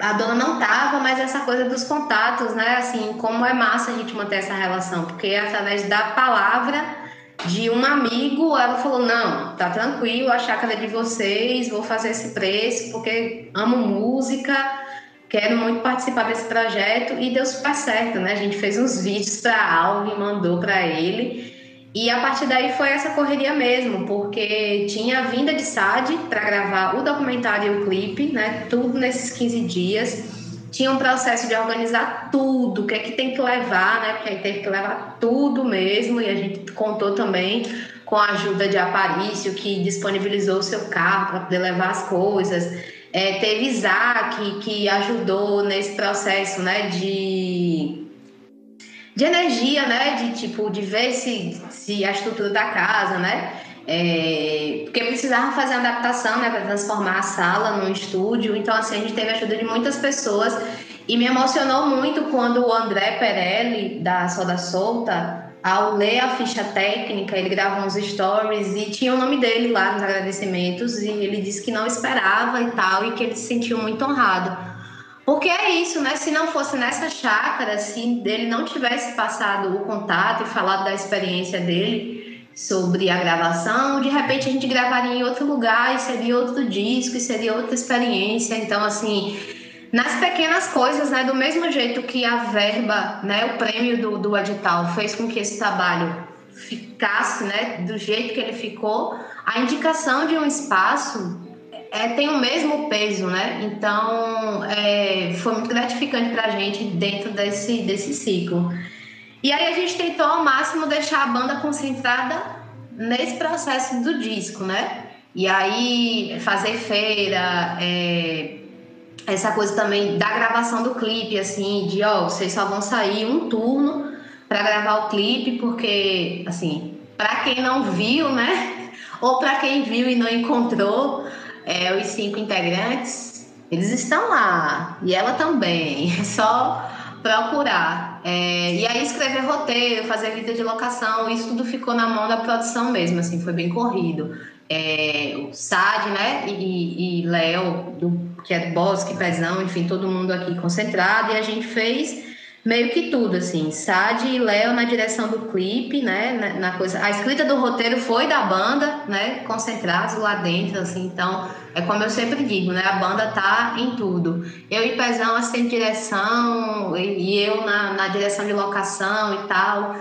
a dona não tava, mas essa coisa dos contatos, né? Assim, como é massa a gente manter essa relação, porque através da palavra de um amigo, ela falou: Não, tá tranquilo, a chácara é de vocês, vou fazer esse preço, porque amo música, quero muito participar desse projeto. E deu super certo, né? A gente fez uns vídeos para Alvin, mandou para ele. E a partir daí foi essa correria mesmo, porque tinha a vinda de SAD para gravar o documentário e o clipe, né? Tudo nesses 15 dias tinha um processo de organizar tudo, o que é que tem que levar, né? Porque aí teve que levar tudo mesmo, e a gente contou também com a ajuda de Aparício, que disponibilizou o seu carro para poder levar as coisas. É, teve Isaac, que ajudou nesse processo, né, de, de energia, né, de tipo, de ver se, se a estrutura da casa, né, é, porque precisava fazer uma adaptação, né, para transformar a sala num estúdio. Então, assim, a gente teve a ajuda de muitas pessoas e me emocionou muito quando o André Perelli, da Soda Solta, ao ler a ficha técnica, ele gravou uns stories e tinha o nome dele lá nos agradecimentos e ele disse que não esperava e tal e que ele se sentiu muito honrado. Porque é isso, né? Se não fosse nessa chácara, se ele não tivesse passado o contato e falado da experiência dele, sobre a gravação, de repente a gente gravaria em outro lugar e seria outro disco e seria outra experiência. Então, assim, nas pequenas coisas, né, do mesmo jeito que a verba, né, o prêmio do, do edital fez com que esse trabalho ficasse, né, do jeito que ele ficou, a indicação de um espaço é, tem o mesmo peso, né? Então, é, foi muito gratificante para a gente dentro desse, desse ciclo. E aí a gente tentou ao máximo deixar a banda concentrada nesse processo do disco, né? E aí fazer feira, é, essa coisa também da gravação do clipe, assim, de ó, vocês só vão sair um turno para gravar o clipe, porque, assim, para quem não viu, né? Ou para quem viu e não encontrou, é, os cinco integrantes, eles estão lá. E ela também. É só procurar. É, e aí escrever roteiro, fazer vida de locação, isso tudo ficou na mão da produção mesmo, assim, foi bem corrido. É, o Sad, né, e, e Léo, que é Bosque, Pezão, enfim, todo mundo aqui concentrado, e a gente fez meio que tudo, assim. Sad e Léo na direção do clipe, né? Na, coisa. A escrita do roteiro foi da banda, né? Concentrados lá dentro, assim. Então, é como eu sempre digo, né? A banda tá em tudo. Eu e Pezão assistente direção, e eu na, na direção de locação e tal.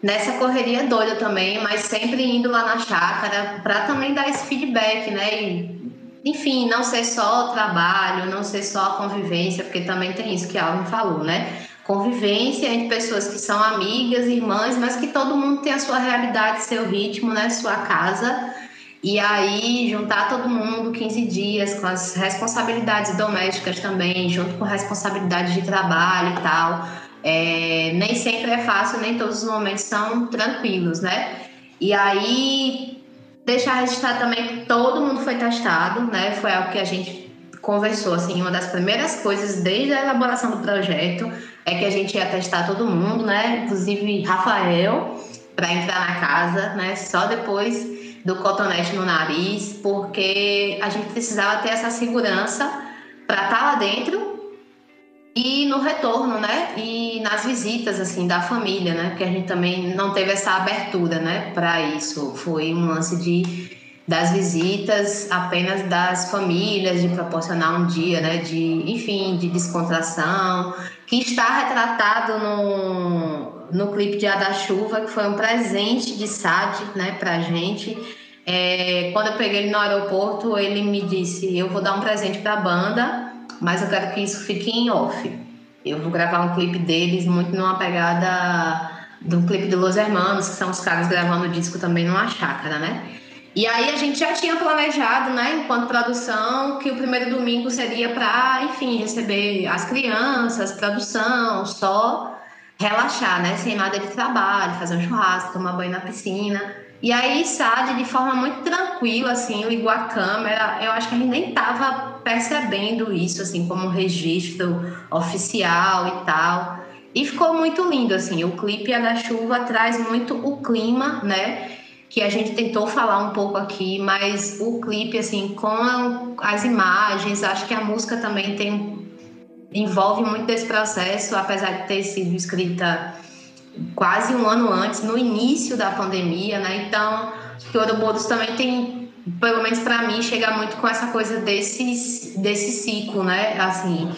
Nessa correria doida também, mas sempre indo lá na chácara para também dar esse feedback, né? E, enfim, não ser só o trabalho, não ser só a convivência, porque também tem isso que a Alvin falou, né? Convivência entre pessoas que são amigas, irmãs, mas que todo mundo tem a sua realidade, seu ritmo, né, sua casa. E aí juntar todo mundo 15 dias com as responsabilidades domésticas também, junto com responsabilidades de trabalho e tal. É, nem sempre é fácil, nem todos os momentos são tranquilos, né? E aí deixar registrado também que todo mundo foi testado, né? Foi algo que a gente conversou, assim, uma das primeiras coisas desde a elaboração do projeto é que a gente ia testar todo mundo, né? Inclusive Rafael, para entrar na casa, né? Só depois do cotonete no nariz, porque a gente precisava ter essa segurança para estar tá lá dentro e no retorno, né? E nas visitas assim da família, né? Porque a gente também não teve essa abertura, né? Para isso foi um lance de das visitas apenas das famílias, de proporcionar um dia, né, de, enfim, de descontração, que está retratado no, no clipe de A da Chuva, que foi um presente de Sad, né, pra gente. É, quando eu peguei ele no aeroporto, ele me disse, eu vou dar um presente para a banda, mas eu quero que isso fique em off. Eu vou gravar um clipe deles muito numa pegada do clipe de Los Hermanos, que são os caras gravando o disco também numa chácara, né? E aí a gente já tinha planejado, né, enquanto produção, que o primeiro domingo seria para, enfim, receber as crianças, produção, só relaxar, né, sem nada de trabalho, fazer um churrasco, tomar banho na piscina. E aí Sade, de forma muito tranquila, assim, ligou a câmera. Eu acho que a gente nem tava percebendo isso, assim, como um registro oficial e tal. E ficou muito lindo, assim. O clipe da Chuva traz muito o clima, né? Que a gente tentou falar um pouco aqui, mas o clipe, assim, com as imagens, acho que a música também tem envolve muito desse processo, apesar de ter sido escrita quase um ano antes, no início da pandemia, né? Então, que Ouroboros também tem, pelo menos para mim, chega muito com essa coisa desse, desse ciclo, né? Assim,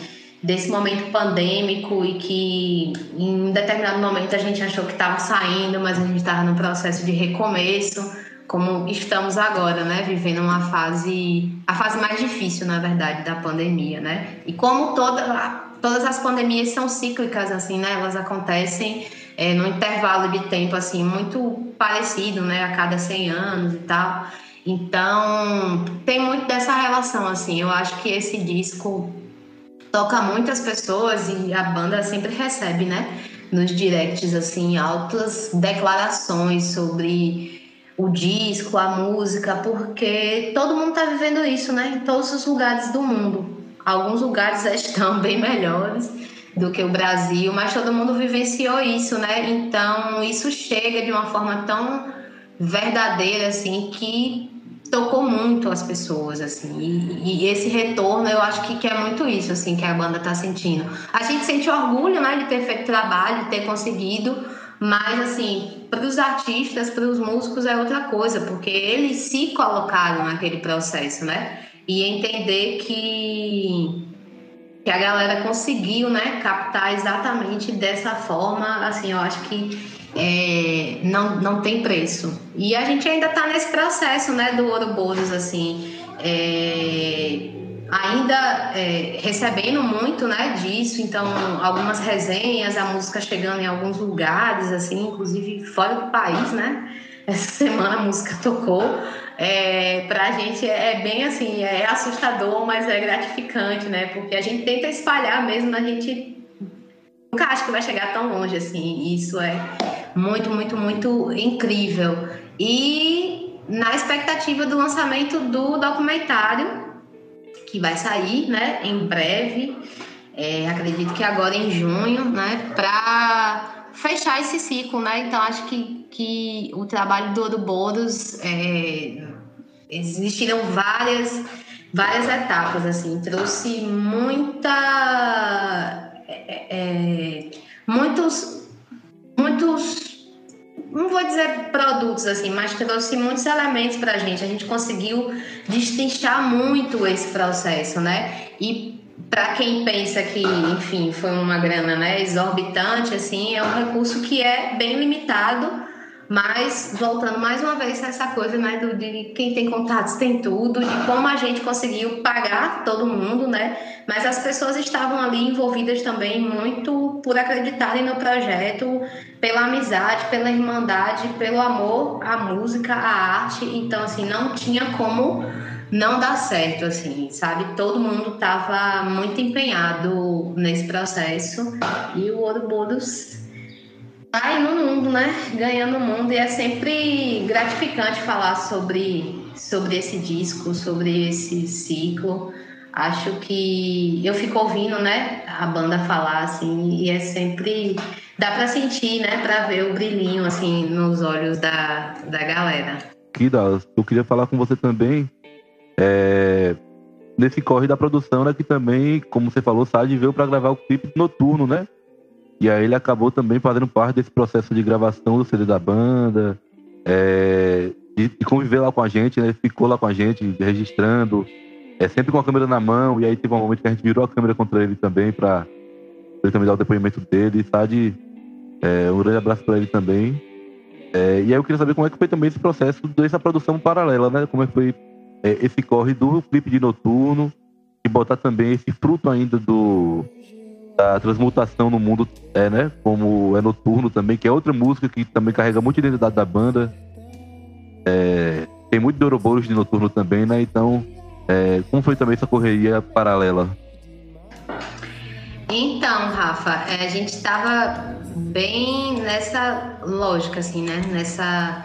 desse momento pandêmico e que em um determinado momento a gente achou que estava saindo, mas a gente estava no processo de recomeço, como estamos agora, né, vivendo uma fase, a fase mais difícil, na verdade, da pandemia, né? E como toda, todas as pandemias são cíclicas, assim, né? Elas acontecem é, num intervalo de tempo, assim, muito parecido, né? A cada 100 anos e tal. Então, tem muito dessa relação, assim. Eu acho que esse disco toca muitas pessoas e a banda sempre recebe, né? Nos directs, assim, altas declarações sobre o disco, a música, porque todo mundo tá vivendo isso, né? Em todos os lugares do mundo. Alguns lugares estão bem melhores do que o Brasil, mas todo mundo vivenciou isso, né? Então, isso chega de uma forma tão verdadeira, assim, que tocou muito as pessoas, assim. E, e, esse retorno, eu acho que, que é muito isso, assim, que a banda tá sentindo. A gente sente orgulho, né, de ter feito trabalho, de ter conseguido, mas, assim, para os artistas, para os músicos é outra coisa, porque eles se colocaram naquele processo, né? E entender que que a galera conseguiu, né, captar exatamente dessa forma, assim, eu acho que é, não, não tem preço. E a gente ainda está nesse processo, né, do Ouroboros, assim, é, ainda é, recebendo muito, né, disso, então algumas resenhas, a música chegando em alguns lugares, assim, inclusive fora do país, né, essa semana a música tocou. É, pra gente é bem assim, é assustador, mas é gratificante, né? Porque a gente tenta espalhar mesmo, a gente nunca acha que vai chegar tão longe assim. Isso é muito, muito, muito incrível. E na expectativa do lançamento do documentário, que vai sair, né, em breve, é, acredito que agora em junho, né, para fechar esse ciclo, né? Então acho que, que o trabalho do Ouroboros é, existiram várias várias etapas assim, trouxe muita é, é, muitos muitos não vou dizer produtos assim, mas trouxe muitos elementos para a gente. A gente conseguiu destrinchar muito esse processo, né? E para quem pensa que, enfim, foi uma grana né, exorbitante, assim, é um recurso que é bem limitado mas, voltando mais uma vez a essa coisa, né, do, de quem tem contatos tem tudo, de como a gente conseguiu pagar todo mundo, né? Mas as pessoas estavam ali envolvidas também muito por acreditarem no projeto, pela amizade, pela irmandade, pelo amor à música, à arte. Então, assim, não tinha como não dar certo, assim, sabe? Todo mundo estava muito empenhado nesse processo e o Ouroboros né? Ganhando o mundo e é sempre gratificante falar sobre, sobre esse disco, sobre esse ciclo. Acho que eu fico ouvindo, né, a banda falar assim e é sempre dá para sentir, né, para ver o brilhinho assim nos olhos da, da galera. Kida, eu queria falar com você também é, nesse corre da produção, né, que também, como você falou, Sade veio para gravar o clipe noturno, né? E aí ele acabou também fazendo parte desse processo de gravação do CD da banda, é, de, de, conviver lá com a gente, né? Ele ficou lá com a gente, registrando, é, sempre com a câmera na mão. E aí teve um momento que a gente virou a câmera contra ele também, para ele também dar o depoimento dele, sabe? É, um grande abraço para ele também. É, e aí eu queria saber como é que foi também esse processo dessa produção paralela, né? Como é que foi é, esse corre do clipe de noturno e botar também esse fruto ainda do da transmutação no mundo, é, né? Como é Noturno também, que é outra música que também carrega muita identidade da banda. É, tem muito de Ouroboros de Noturno também, né? Então, é, como foi também essa correria paralela? Então, Rafa, é, a gente estava bem nessa lógica, assim, né? Nessa,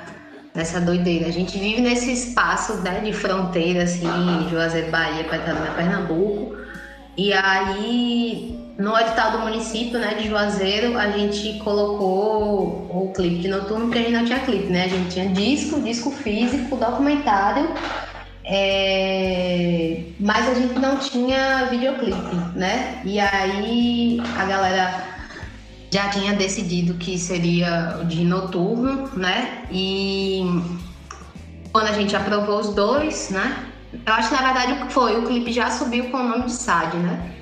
nessa doideira. A gente vive nesse espaço né, de fronteira, assim, Juazeiro, Bahia, Pernambuco. E aí no edital do município, né, de Juazeiro, a gente colocou o clipe de noturno, porque a gente não tinha clipe, né? A gente tinha disco, disco físico, documentário, é... mas a gente não tinha videoclipe, né? E aí a galera já tinha decidido que seria de noturno, né? E quando a gente aprovou os dois, né? Eu acho que na verdade foi, o clipe já subiu com o nome de SAD, né?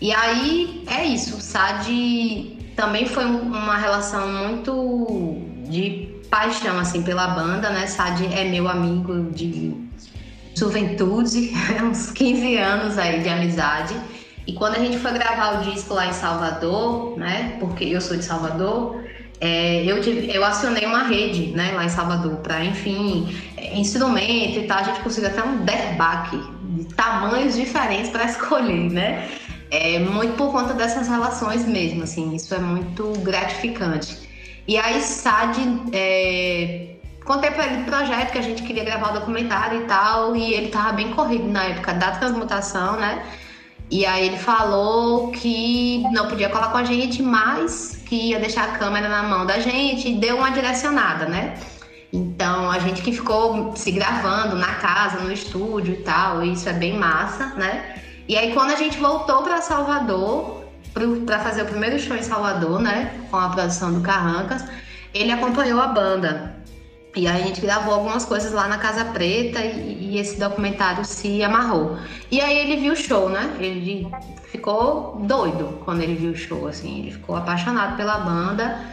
E aí é isso, o SAD também foi uma relação muito de paixão assim pela banda, né? SAD é meu amigo de juventude, uns 15 anos aí de amizade. E quando a gente foi gravar o disco lá em Salvador, né? Porque eu sou de Salvador, é, eu, tive, eu acionei uma rede, né, lá em Salvador, para, enfim, é, instrumento e tal. A gente conseguiu até um derbaque de tamanhos diferentes para escolher, né? É muito por conta dessas relações mesmo, assim, isso é muito gratificante. E aí, SAD, é, contei para ele do projeto que a gente queria gravar o documentário e tal, e ele tava bem corrido na época da transmutação, né? E aí ele falou que não podia colar com a gente, mas que ia deixar a câmera na mão da gente e deu uma direcionada, né? Então a gente que ficou se gravando na casa, no estúdio e tal, e isso é bem massa, né? E aí, quando a gente voltou para Salvador, para fazer o primeiro show em Salvador, né, com a produção do Carrancas, ele acompanhou a banda. E aí a gente gravou algumas coisas lá na Casa Preta e, e, esse documentário se amarrou. E aí ele viu o show, né? Ele ficou doido quando ele viu o show, assim. Ele ficou apaixonado pela banda.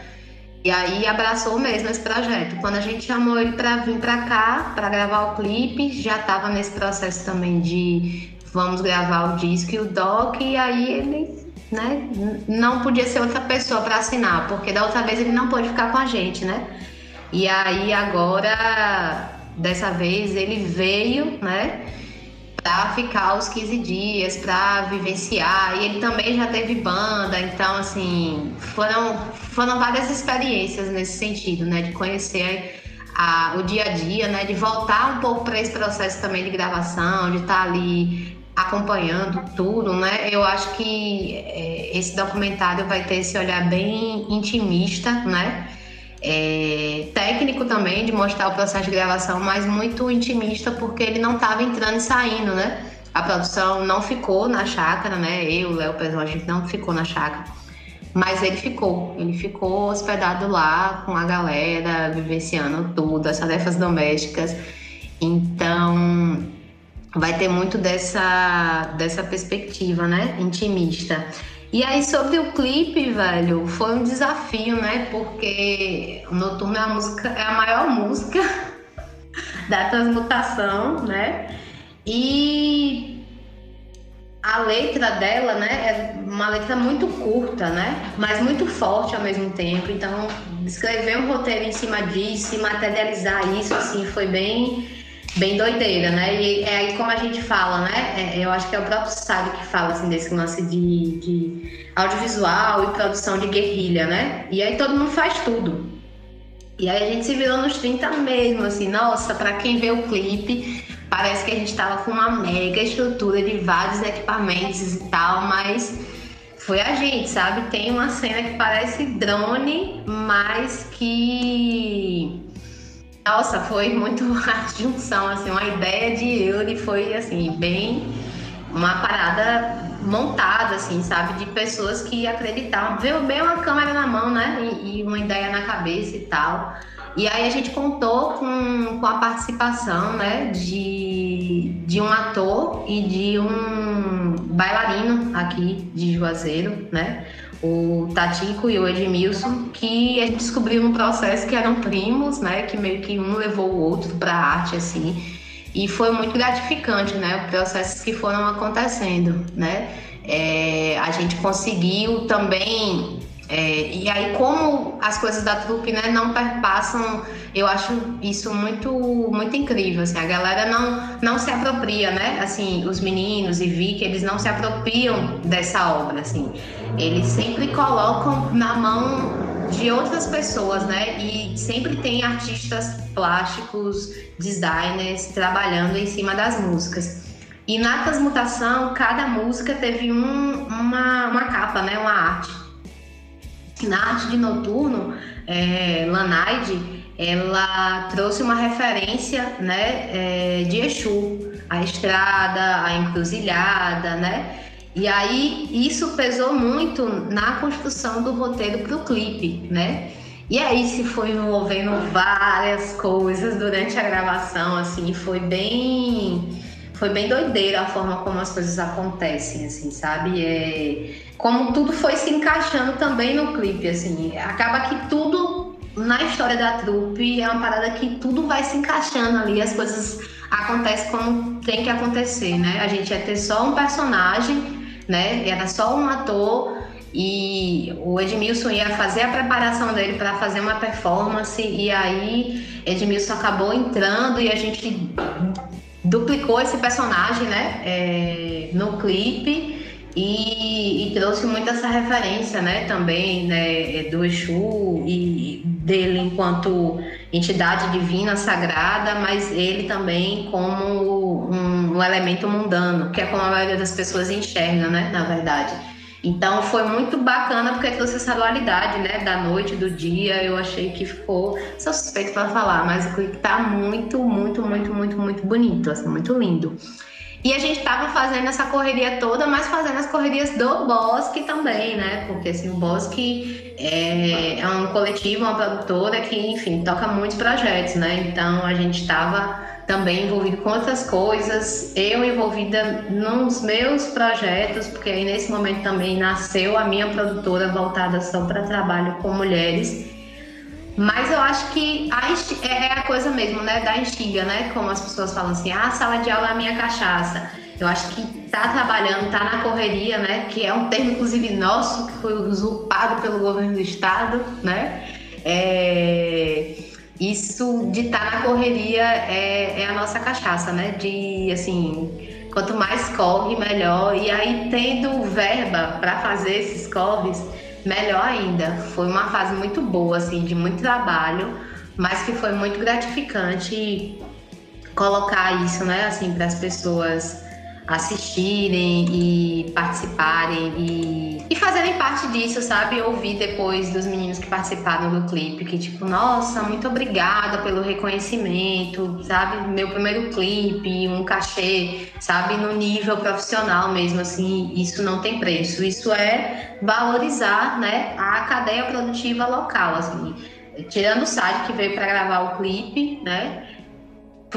E aí abraçou mesmo esse projeto. Quando a gente chamou ele para vir para cá, para gravar o clipe, já estava nesse processo também de vamos gravar o disco e o doc, e aí ele né, não podia ser outra pessoa para assinar, porque da outra vez ele não pôde ficar com a gente, né? E aí agora, dessa vez, ele veio, né? Pra ficar os 15 dias, pra vivenciar. E ele também já teve banda, então assim, foram, foram várias experiências nesse sentido, né? De conhecer a, o dia a dia, né? De voltar um pouco para esse processo também de gravação, de estar tá ali acompanhando tudo, né? Eu acho que é, esse documentário vai ter esse olhar bem intimista, né? É, técnico também de mostrar o processo de gravação, mas muito intimista porque ele não estava entrando e saindo, né? A produção não ficou na chácara, né? Eu, Léo Pezão, a gente não ficou na chácara. Mas ele ficou, ele ficou hospedado lá com a galera, vivenciando tudo, as tarefas domésticas. Então, vai ter muito dessa, dessa perspectiva, né? Intimista. E aí, sobre o clipe, velho, foi um desafio, né? Porque o Noturno é a, música, é a maior música da transmutação, né? E a letra dela, né, é uma letra muito curta, né, mas muito forte ao mesmo tempo. Então, escrever um roteiro em cima disso e materializar isso, assim, foi bem, bem doideira, né? E é aí como a gente fala, né? É, eu acho que é o próprio Sábio que fala, assim, desse lance de, de audiovisual e produção de guerrilha, né? E aí todo mundo faz tudo. E aí a gente se virou nos 30 mesmo, assim, nossa, para quem vê o clipe, parece que a gente estava com uma mega estrutura de vários equipamentos e tal, mas foi a gente, sabe? Tem uma cena que parece drone, mas que. Nossa, foi muito a junção, assim, uma ideia de Yuri foi assim, bem uma parada montada, assim, sabe? De pessoas que acreditavam, veio bem uma câmera na mão, né? E, e uma ideia na cabeça e tal. E aí a gente contou com, com a participação né, de, de um ator e de um bailarino aqui de Juazeiro, né? O Tatico e o Edmilson, que a gente descobriu no processo que eram primos, né? Que meio que um levou o outro para a arte, assim. E foi muito gratificante, né? Os processos que foram acontecendo, né? É, a gente conseguiu também é, e aí, como as coisas da trupe né, não perpassam, eu acho isso muito muito incrível. Assim, a galera não, não se apropria, né? Assim, os meninos e vi que eles não se apropriam dessa obra. Assim. Eles sempre colocam na mão de outras pessoas, né? E sempre tem artistas plásticos, designers trabalhando em cima das músicas. E na transmutação, cada música teve um, uma, uma capa, né? Uma arte na arte de noturno, é, Lanaide, ela trouxe uma referência né, é, de Exu, a estrada, a encruzilhada, né? E aí isso pesou muito na construção do roteiro para o clipe, né? E aí se foi envolvendo várias coisas durante a gravação, assim, foi bem foi bem doideira a forma como as coisas acontecem, assim, sabe? É, como tudo foi se encaixando também no clipe, assim. Acaba que tudo na história da trupe é uma parada que tudo vai se encaixando ali, as coisas acontecem como tem que acontecer, né? A gente ia ter só um personagem, né? Era só um ator e o Edmilson ia fazer a preparação dele para fazer uma performance e aí Edmilson acabou entrando e a gente duplicou esse personagem, né, é, no clipe e, e, trouxe muito essa referência, né, também, né, do Exu e dele enquanto entidade divina, sagrada, mas ele também como um, um elemento mundano, que é como a maioria das pessoas enxerga, né, na verdade. Então foi muito bacana porque trouxe essa dualidade, né, da noite, do dia. Eu achei que ficou, sou suspeito para falar, mas o clipe tá muito, muito, muito, muito, muito bonito, assim, muito lindo. E a gente tava fazendo essa correria toda, mas fazendo as correrias do Bosque também, né? Porque assim, o Bosque é, é um coletivo, uma produtora que, enfim, toca muitos projetos, né? Então a gente tava também envolvido com outras coisas, eu envolvida nos meus projetos, porque aí nesse momento também nasceu a minha produtora voltada só para trabalho com mulheres. Mas eu acho que a é, é a coisa mesmo, né, da instiga, né? Como as pessoas falam assim, ah, a sala de aula é a minha cachaça. Eu acho que tá trabalhando, tá na correria, né? Que é um termo, inclusive, nosso, que foi usurpado pelo governo do estado, né? É isso de estar tá na correria é, é a nossa cachaça, né? De assim, quanto mais corre, melhor. E aí, tendo verba para fazer esses corres, melhor ainda. Foi uma fase muito boa, assim, de muito trabalho, mas que foi muito gratificante colocar isso, né, assim, para as pessoas assistirem e participarem e, e fazerem parte disso, sabe? Ouvir depois dos meninos que participaram do clipe, que tipo, nossa, muito obrigada pelo reconhecimento, sabe? Meu primeiro clipe, um cachê, sabe? No nível profissional mesmo, assim, isso não tem preço. Isso é valorizar, né, a cadeia produtiva local, assim. Tirando o site que veio para gravar o clipe, né?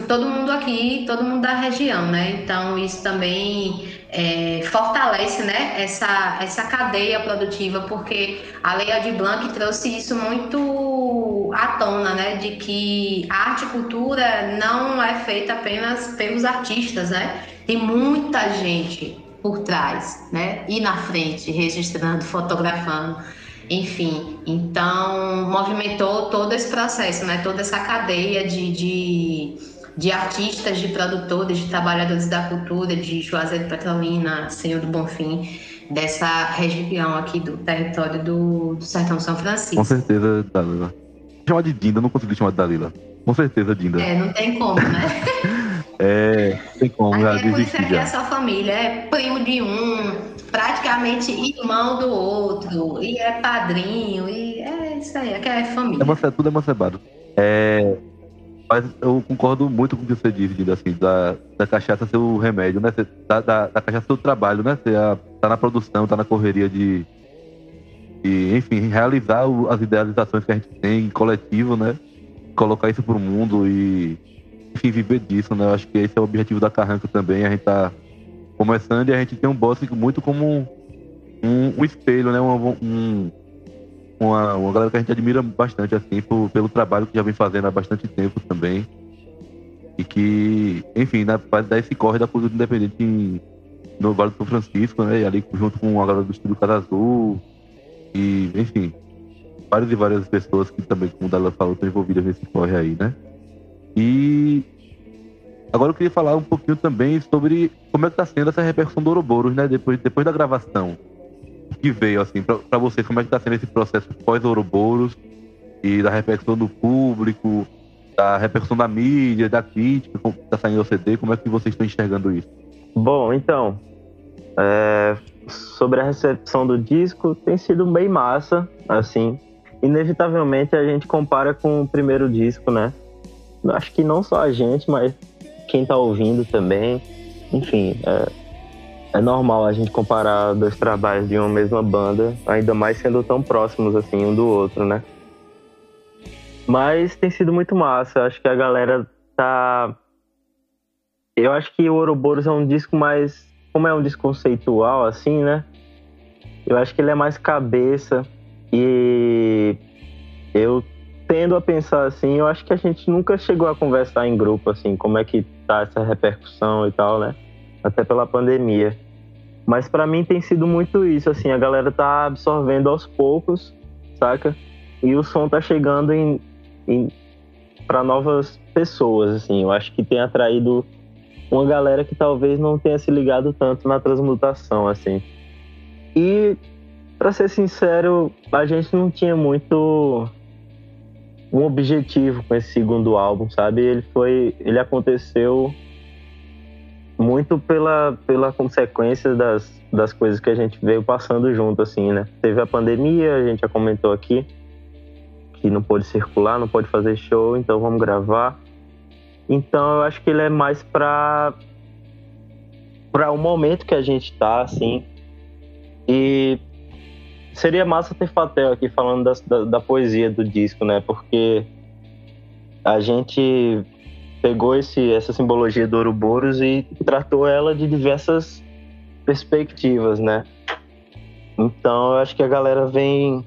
Todo mundo aqui, todo mundo da região, né? Então isso também é, fortalece, né? Essa, essa cadeia produtiva, porque a Lei Aldir Blanc trouxe isso muito à tona, né? De que a arte e cultura não é feita apenas pelos artistas, né? Tem muita gente por trás, né? E na frente, registrando, fotografando enfim, então movimentou todo esse processo, né? Toda essa cadeia de, de de artistas, de produtores, de trabalhadores da cultura, de Juazeiro Petrolina, Senhor do Bonfim, dessa região aqui do território do, do Sertão São Francisco. Com certeza, Dalila. Chamar de Dinda, não consegui chamar de Dalila. Com certeza, Dinda. É, não tem como, né? é, tem como, já é por isso que é sua família, é primo de um, praticamente irmão do outro, e é padrinho, e é isso aí, é, é família. É, tudo é macebado. É, mas eu concordo muito com o que você disse, assim, da, da cachaça ser o remédio, né? Da, da, da cachaça ser o trabalho, né? Você tá na produção, tá na correria de, de enfim, realizar o, as idealizações que a gente tem em coletivo, né? Colocar isso pro mundo e, enfim, viver disso, né? Eu acho que esse é o objetivo da Carranca também. A gente tá começando e a gente tem um boss muito como um, um espelho, né? Um, um uma, uma galera que a gente admira bastante, assim, por, pelo trabalho que já vem fazendo há bastante tempo também. E que, enfim, né, faz dar esse corre da cultura independente em, no Vale do São Francisco, né? E ali junto com a galera do Estúdio Casa Azul. E, enfim, várias e várias pessoas que também, como ela falou, estão envolvidas nesse corre aí, né? E agora eu queria falar um pouquinho também sobre como é que tá sendo essa repercussão do Ouroboros, né? Depois, depois da gravação que veio, assim, para vocês? Como é que está sendo esse processo pós-Ouroboros e da repercussão do público, da repercussão da mídia, da crítica, como está saindo o CD? Como é que vocês estão enxergando isso? Bom, então, é, sobre a recepção do disco, tem sido bem massa, assim. Inevitavelmente a gente compara com o primeiro disco, né? Acho que não só a gente, mas quem está ouvindo também. Enfim, é, é normal a gente comparar dois trabalhos de uma mesma banda, ainda mais sendo tão próximos assim um do outro, né? Mas tem sido muito massa. Acho que a galera tá. Eu acho que o Ouroboros é um disco mais. Como é um disco conceitual, assim, né? Eu acho que ele é mais cabeça. E eu tendo a pensar assim, eu acho que a gente nunca chegou a conversar em grupo, assim, como é que tá essa repercussão e tal, né? até pela pandemia. Mas para mim tem sido muito isso, assim, a galera tá absorvendo aos poucos, saca? E o som tá chegando em, em para novas pessoas, assim. Eu acho que tem atraído uma galera que talvez não tenha se ligado tanto na transmutação, assim. E para ser sincero, a gente não tinha muito um objetivo com esse segundo álbum, sabe? Ele foi, ele aconteceu muito pela, pela consequência das, das coisas que a gente veio passando junto, assim, né? Teve a pandemia, a gente já comentou aqui, que não pôde circular, não pode fazer show, então vamos gravar. Então eu acho que ele é mais para para o momento que a gente tá, assim. E seria massa ter Fatel aqui falando da, da, da poesia do disco, né? Porque a gente pegou esse, essa simbologia do Ouroboros e tratou ela de diversas perspectivas, né? Então eu acho que a galera vem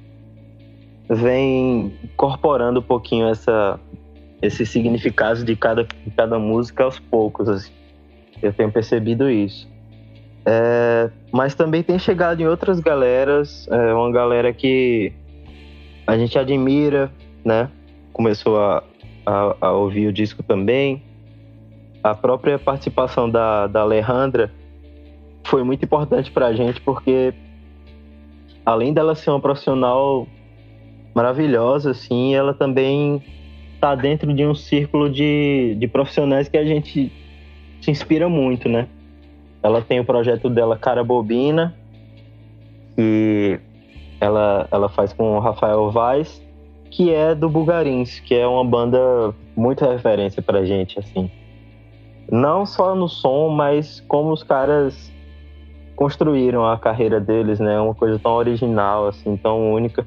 vem incorporando um pouquinho essa esse significado de cada, de cada música aos poucos, assim. Eu tenho percebido isso. É, mas também tem chegado em outras galeras, é, uma galera que a gente admira, né? Começou a, a, a ouvir o disco também. A própria participação da, da Alejandra foi muito importante para a gente, porque além dela ser uma profissional maravilhosa, assim, ela também está dentro de um círculo de, de profissionais que a gente se inspira muito, né? Ela tem o projeto dela Cara Bobina, que ela, ela faz com o Rafael Vaz, que é do Bugarins, que é uma banda muito referência pra gente, assim. Não só no som, mas como os caras construíram a carreira deles, né? Uma coisa tão original, assim, tão única.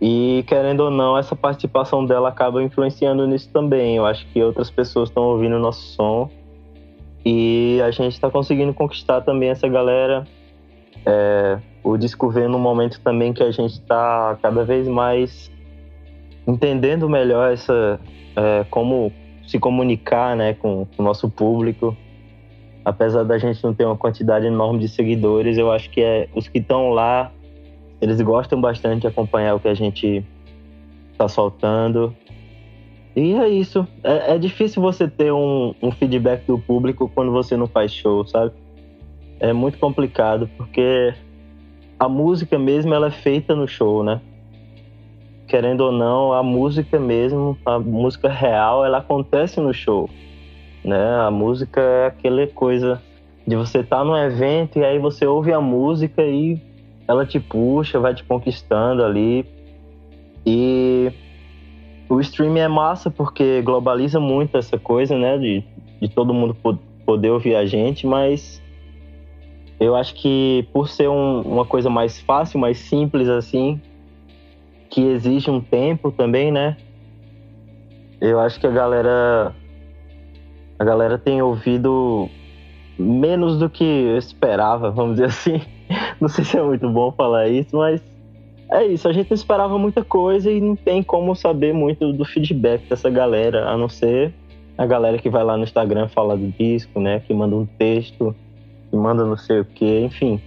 E querendo ou não, essa participação dela acaba influenciando nisso também. Eu acho que outras pessoas estão ouvindo o nosso som e a gente está conseguindo conquistar também essa galera. É, o disco vem num momento também que a gente está cada vez mais entendendo melhor essa é, como se comunicar né, com o nosso público apesar da gente não ter uma quantidade enorme de seguidores, eu acho que é, os que estão lá, eles gostam bastante de acompanhar o que a gente está soltando. E é isso. É, é difícil você ter um, um, feedback do público quando você não faz show, sabe? É muito complicado, porque a música mesmo ela é feita no show, né? Querendo ou não, a música mesmo, a música real, ela acontece no show né? A música é aquela coisa de você estar tá num evento e aí você ouve a música e ela te puxa, vai te conquistando ali. E o streaming é massa porque globaliza muito essa coisa, né? De, de todo mundo poder ouvir a gente, mas eu acho que por ser um, uma coisa mais fácil, mais simples assim, que exige um tempo também, né? Eu acho que a galera a galera tem ouvido menos do que eu esperava, vamos dizer assim. Não sei se é muito bom falar isso, mas é isso. A gente esperava muita coisa e não tem como saber muito do feedback dessa galera, a não ser a galera que vai lá no Instagram falar do disco, né? Que manda um texto, que manda não sei o que, enfim.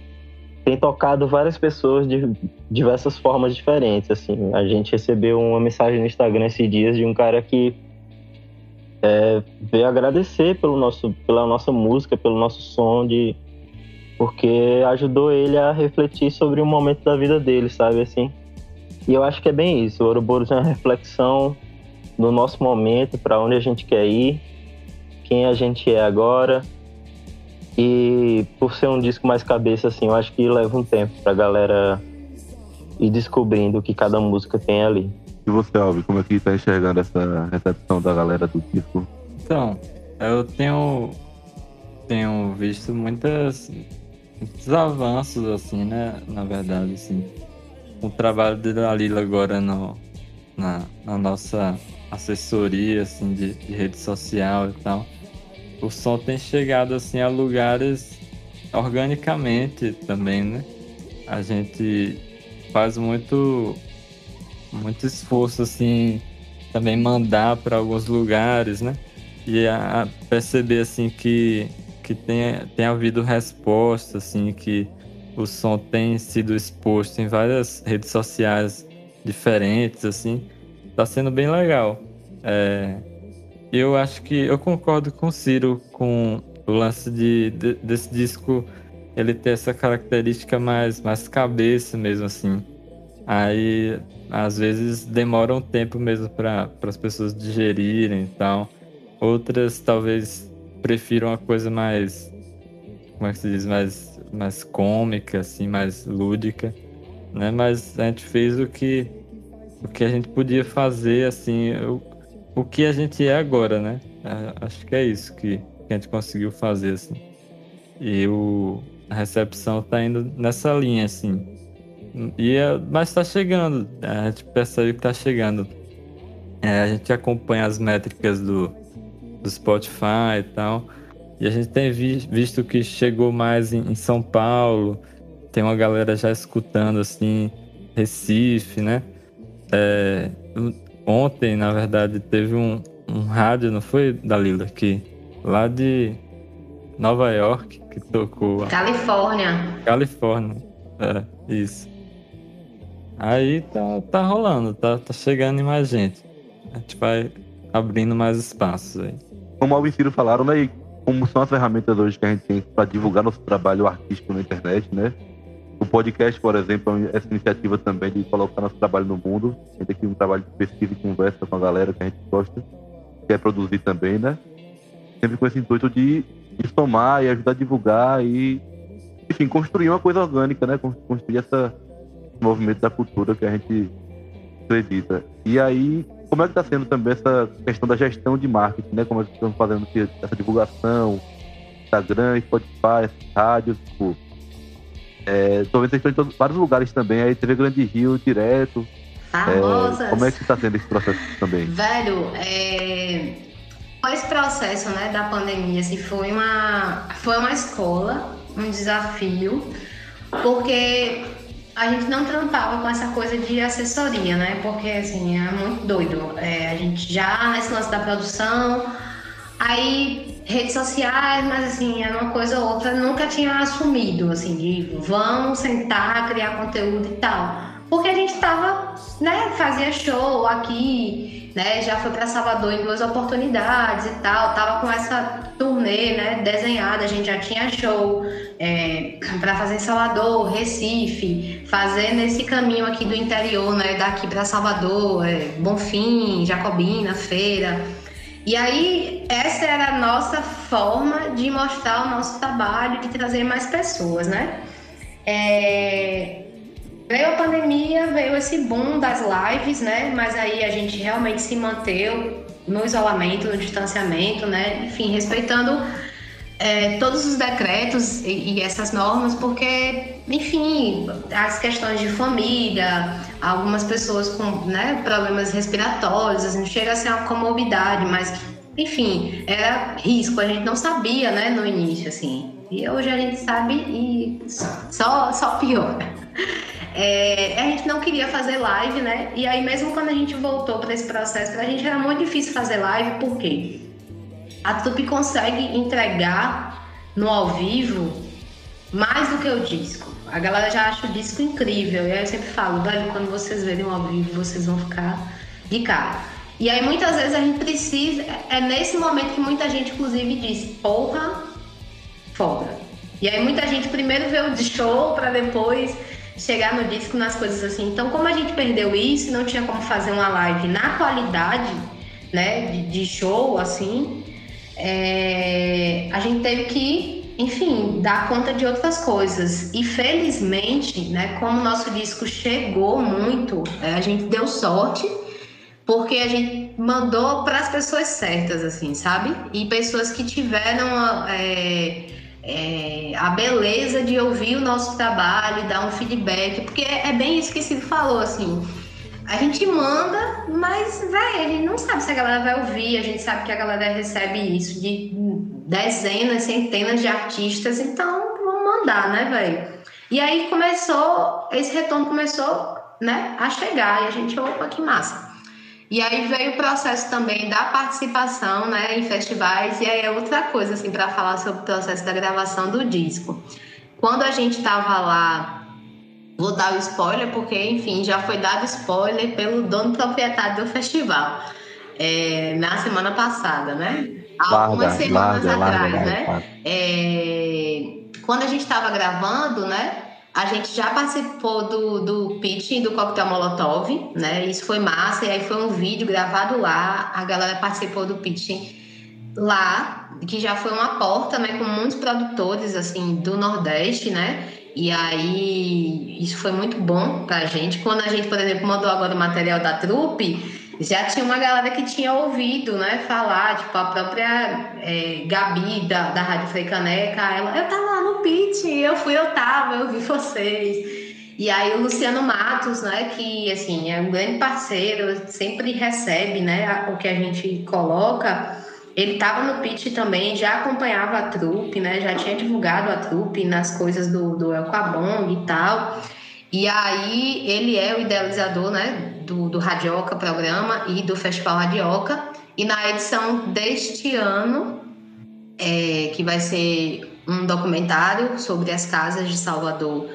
Tem tocado várias pessoas de diversas formas diferentes, assim. A gente recebeu uma mensagem no Instagram esses dias de um cara que é, veio agradecer pelo nosso, pela nossa música, pelo nosso som, de, porque ajudou ele a refletir sobre um momento da vida dele, sabe assim. E eu acho que é bem isso. O Ouroboros é uma reflexão do nosso momento, para onde a gente quer ir, quem a gente é agora. E por ser um disco mais cabeça, assim, eu acho que leva um tempo pra galera ir descobrindo o que cada música tem ali. E você, Alves, como é que tá enxergando essa recepção da galera do disco? Então, eu tenho, tenho visto muitas, muitos avanços, assim, né? Na verdade, assim. O trabalho da Lila agora no, na, na nossa assessoria, assim, de, de rede social e tal. O som tem chegado, assim, a lugares organicamente também, né? A gente faz muito muito esforço assim também mandar para alguns lugares, né? E a, perceber assim que que tem, tem havido resposta assim que o som tem sido exposto em várias redes sociais diferentes assim tá sendo bem legal é, eu acho que eu concordo com o Ciro com o lance de, de, desse disco ele ter essa característica mais mais cabeça mesmo assim aí às vezes demora um tempo mesmo para as pessoas digerirem e tal. Outras talvez prefiram uma coisa mais. Como é que se diz? Mais, mais cômica, assim, mais lúdica. Né? Mas a gente fez o que, o que a gente podia fazer, assim, o, o que a gente é agora, né? Acho que é isso que, que a gente conseguiu fazer, assim. E o, a recepção tá indo nessa linha, assim e, é, mas está chegando, a gente percebe que está chegando. É, a gente acompanha as métricas do, do Spotify e tal. E a gente tem vi, visto que chegou mais em, em, São Paulo. Tem uma galera já escutando, assim, Recife, né? É, ontem, na verdade, teve um, um rádio, não foi, Dalila? Que lá de Nova York, que tocou. Califórnia. Califórnia, é, isso. Aí tá, tá rolando, tá, tá chegando em mais gente. a gente vai abrindo mais espaços aí. Como o e Ciro falaram, né? Como são as ferramentas hoje que a gente tem para divulgar nosso trabalho artístico na internet, né? O podcast, por exemplo, é essa iniciativa também de colocar nosso trabalho no mundo. A gente aqui um trabalho de pesquisa e conversa com a galera que a gente gosta, quer produzir também, né? Sempre com esse intuito de, de somar e ajudar a divulgar e, enfim, construir uma coisa orgânica, né? Construir essa, esse movimento da cultura que a gente acredita. E aí, como é que está sendo também essa questão da gestão de marketing, né? Como é que estão fazendo essa divulgação, Instagram, Spotify, rádios, tipo, é, tô vendo que estão em vários lugares também, aí TV Grande Rio direto. Famosas. É, como é que está sendo esse processo também? Velho, é, esse processo né, da pandemia assim, foi, uma, foi uma escola, um desafio, porque a gente não trampava com essa coisa de assessoria, né? Porque assim, é muito doido. É, a gente já nesse lance da produção, aí redes sociais, mas assim, era uma coisa ou outra, nunca tinha assumido, assim, de vamos sentar, criar conteúdo e tal. Porque a gente tava, né, fazia show aqui, né, já foi para Salvador em duas oportunidades e tal, tava com essa turnê, né, desenhada, a gente já tinha show é, para fazer em Salvador, Recife, fazer nesse caminho aqui do interior, né, daqui para Salvador, é, Bonfim, Jacobina, Feira. E aí, essa era a nossa forma de mostrar o nosso trabalho, de trazer mais pessoas, né? É... Veio a pandemia, veio esse boom das lives, né? Mas aí a gente realmente se manteve no isolamento, no distanciamento, né? Enfim, respeitando é, todos os decretos e, e, essas normas, porque, enfim, as questões de família, algumas pessoas com né, problemas respiratórios, assim, chega a ser uma comorbidade, mas, enfim, era risco, a gente não sabia, né, no início, assim. E hoje a gente sabe e só, só piora. É, a gente não queria fazer live, né? E aí, mesmo quando a gente voltou para esse processo, pra gente era muito difícil fazer live, por quê? A Tupi consegue entregar no ao vivo mais do que o disco. A galera já acha o disco incrível. E aí eu sempre falo, velho, quando vocês verem o ao vivo, vocês vão ficar de cara. E aí muitas vezes a gente precisa. É nesse momento que muita gente, inclusive, diz, porra, foda. E aí muita gente primeiro vê o show para depois chegar no disco nas coisas assim. Então, como a gente perdeu isso, não tinha como fazer uma live na qualidade, né, de, de show assim, é, a gente teve que, enfim, dar conta de outras coisas. E felizmente, né, como o nosso disco chegou muito, é, a gente deu sorte, porque a gente mandou para as pessoas certas, assim, sabe? E pessoas que tiveram é, é, a beleza de ouvir o nosso trabalho, dar um feedback, porque é, bem isso que Cid falou, assim a gente manda, mas, velho, a gente não sabe se a galera vai ouvir, a gente sabe que a galera recebe isso de dezenas, centenas de artistas, então vamos mandar, né, velho? E aí começou, esse retorno começou, né, a chegar, e a gente, opa, que massa. E aí veio o processo também da participação, né, em festivais, e aí é outra coisa, assim, para falar sobre o processo da gravação do disco. Quando a gente tava lá Vou dar o spoiler porque, enfim, já foi dado spoiler pelo dono proprietário do festival é, na semana passada, né? Algumas larga, semanas larga, atrás, larga, né? É, quando a gente estava gravando, né? A gente já participou do, do pitching do Coquetel Molotov, né? Isso foi massa, e aí foi um vídeo gravado lá. A galera participou do pitching lá, que já foi uma porta, né? Com muitos produtores, assim, do Nordeste, né? E aí, isso foi muito bom pra gente. Quando a gente, por exemplo, mandou agora o material da trupe, já tinha uma galera que tinha ouvido, né, falar, tipo, a própria é, Gabi da, da Rádio Freicaneca, ela, eu tava lá no pitch, eu fui, eu tava, eu vi vocês. E aí o Luciano Matos, né, que, assim, é um grande parceiro, sempre recebe, né, o que a gente coloca, ele estava no pitch também, já acompanhava a trupe, né? Já tinha divulgado a trupe nas coisas do, do El Cabong e tal. E aí ele é o idealizador, né? Do, do Radioca programa e do Festival Radioca. E na edição deste ano, é, que vai ser um documentário sobre as casas de Salvador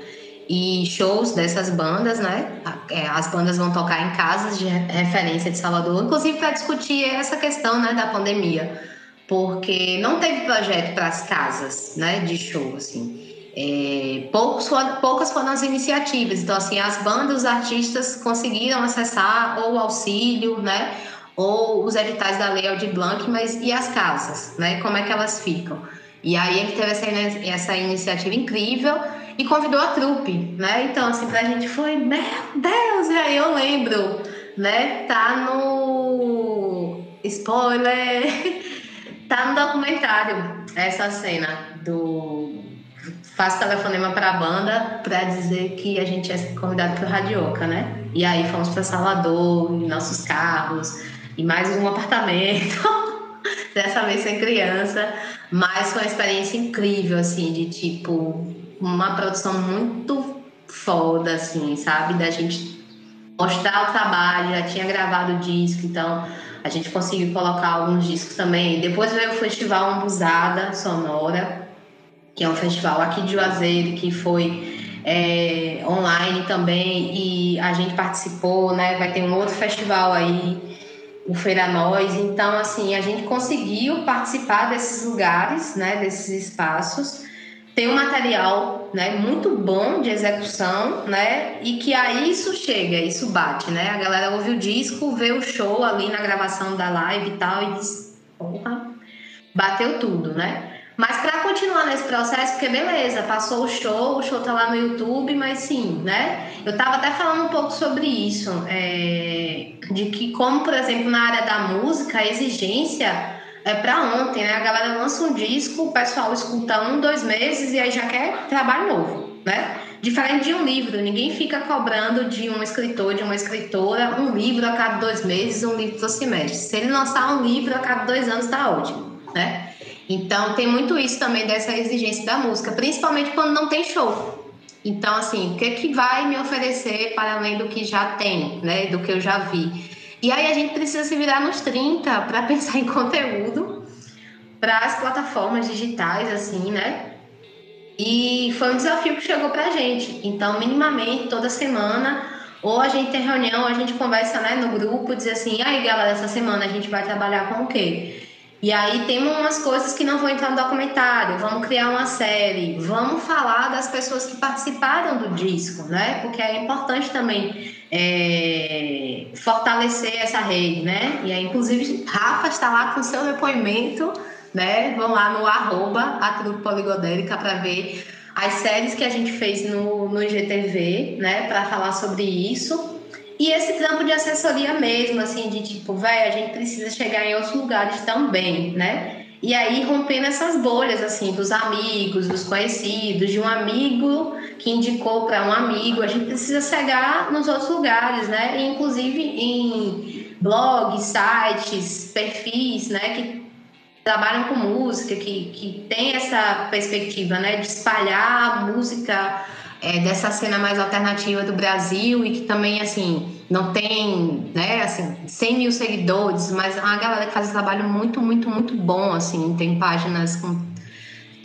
e shows dessas bandas, né? É, as bandas vão tocar em casas de referência de Salvador, inclusive para discutir essa questão né, da pandemia, porque não teve projeto para as casas né, de show, assim. É, poucos poucas foram as iniciativas, então assim, as bandas, os artistas conseguiram acessar ou auxílio, né? Ou os editais da Lei Aldir Blanc, mas e as casas, né? Como é que elas ficam? E aí ele teve essa, essa iniciativa incrível e convidou a trupe, né? Então, assim, pra gente foi, meu Deus, e aí eu lembro, né? Tá no. Spoiler! tá no documentário essa cena do. Faço telefonema pra banda pra dizer que a gente é convidado pro Radioca, né? E aí fomos pra Salvador, em nossos carros, e mais um apartamento. Dessa vez sem criança, mas foi uma experiência incrível, assim, de tipo, uma produção muito foda, assim, sabe? Da gente mostrar o trabalho, já tinha gravado o disco, então a gente conseguiu colocar alguns discos também. Depois veio o Festival Ambusada Sonora, que é um festival aqui de Juazeiro, que foi é, online também, e a gente participou, né? Vai ter um outro festival aí, o Feira Nós. Então, assim, a gente conseguiu participar desses lugares, né? Desses espaços tem um material né, muito bom de execução, né? E que aí isso chega, isso bate, né? A galera ouve o disco, vê o show ali na gravação da live e tal, e diz, porra, bateu tudo, né? Mas para continuar nesse processo, porque beleza, passou o show, o show tá lá no YouTube, mas sim, né? Eu tava até falando um pouco sobre isso, é, de que como, por exemplo, na área da música, a exigência é para ontem, né? A galera lança um disco, o pessoal escuta um, dois meses e aí já quer trabalho novo, né? Diferente de um livro, ninguém fica cobrando de um escritor, de uma escritora, um livro a cada dois meses, um livro por semestre. Se ele lançar um livro a cada dois anos, tá ótimo, né? Então tem muito isso também dessa exigência da música, principalmente quando não tem show. Então, assim, o que, que vai me oferecer para além do que já tem, né? Do que eu já vi? E aí a gente precisa se virar nos 30 para pensar em conteúdo para as plataformas digitais, assim, né? E foi um desafio que chegou para a gente. Então, minimamente, toda semana, ou a gente tem reunião, a gente conversa né, no grupo, diz assim, aí galera, essa semana a gente vai trabalhar com o quê? E aí tem umas coisas que não vão entrar no documentário, vamos criar uma série, vamos falar das pessoas que participaram do disco, né? Porque é importante também é, fortalecer essa rede, né? E aí, inclusive, Rafa está lá com seu depoimento, né? Vão lá no arroba a Trupe Poligodélica para ver as séries que a gente fez no, no IGTV, né? Para falar sobre isso. E esse trampo de assessoria mesmo, assim, de tipo, velho, a gente precisa chegar em outros lugares também, né? E aí rompendo essas bolhas, assim, dos amigos, dos conhecidos, de um amigo que indicou para um amigo, a gente precisa chegar nos outros lugares, né? E, inclusive em blogs, sites, perfis, né? Que trabalham com música, que, que tem essa perspectiva, né? De espalhar música é, dessa cena mais alternativa do Brasil e que também, assim, não tem, né, assim, 100 mil seguidores, mas é uma galera que faz um trabalho muito, muito, muito bom, assim, tem páginas com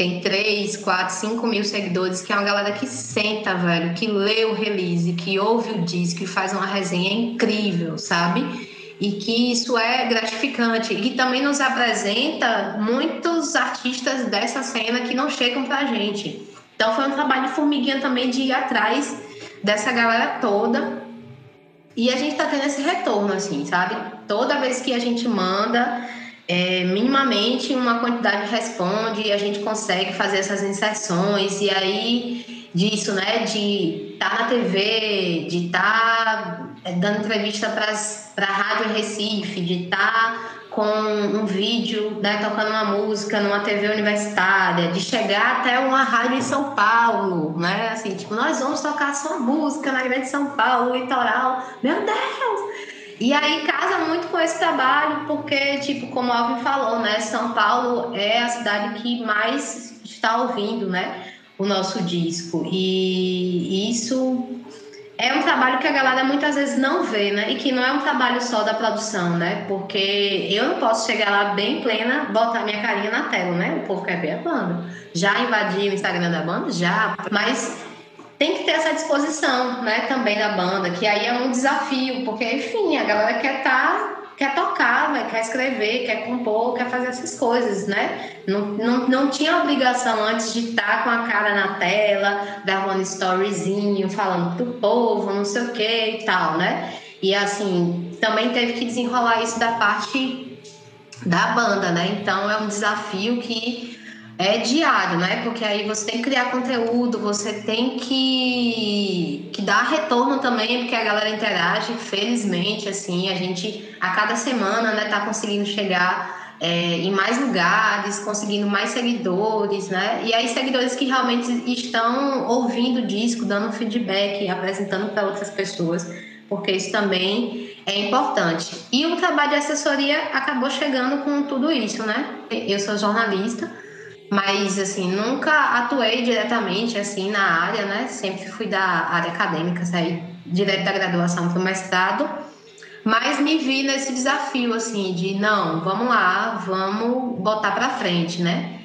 tem 3, 4, 5 mil seguidores, que é uma galera que senta, velho, que lê o release, que ouve o disco, que faz uma resenha incrível, sabe? E que isso é gratificante. E que também nos apresenta muitos artistas dessa cena que não chegam pra gente. Então foi um trabalho de formiguinha também de ir atrás dessa galera toda. E a gente tá tendo esse retorno, assim, sabe? Toda vez que a gente manda, é, minimamente uma quantidade responde e a gente consegue fazer essas inserções. E aí, disso, né? De estar tá na TV, de estar tá é, dando entrevista para a Rádio Recife, de estar tá com um vídeo, né, tocando uma música numa TV universitária, de chegar até uma rádio em São Paulo, né? Assim, tipo, nós vamos tocar sua música na Grande São Paulo, litoral. Meu Deus! E aí casa muito com esse trabalho, porque, tipo, como Alvin falou, né? São Paulo é a cidade que mais está ouvindo, né? O nosso disco. E isso é um trabalho que a galera muitas vezes não vê, né? E que não é um trabalho só da produção, né? Porque eu não posso chegar lá bem plena, botar minha carinha na tela, né? O povo quer ver a banda. Já invadi o Instagram da banda? Já. Mas tem que ter essa disposição, né, também da banda, que aí é um desafio, porque, enfim, a galera quer estar tá quer tocar, né? quer escrever, quer compor, quer fazer essas coisas, né? Não, não, não tinha obrigação antes de estar com a cara na tela, gravando storyzinho, falando pro povo, não sei o que e tal, né? E assim, também teve que desenrolar isso da parte da banda, né? Então é um desafio que é diário, né? Porque aí você tem que criar conteúdo, você tem que, que dar retorno também, porque a galera interage, felizmente, assim, a gente a cada semana, né, tá conseguindo chegar é, em mais lugares, conseguindo mais seguidores, né? E aí seguidores que realmente estão ouvindo o disco, dando feedback, apresentando para outras pessoas, porque isso também é importante. E o trabalho de assessoria acabou chegando com tudo isso, né? Eu sou jornalista, mas assim nunca atuei diretamente assim na área, né? Sempre fui da área acadêmica, saí direto da graduação para o mestrado, mas me vi nesse desafio assim de não, vamos lá, vamos botar para frente, né?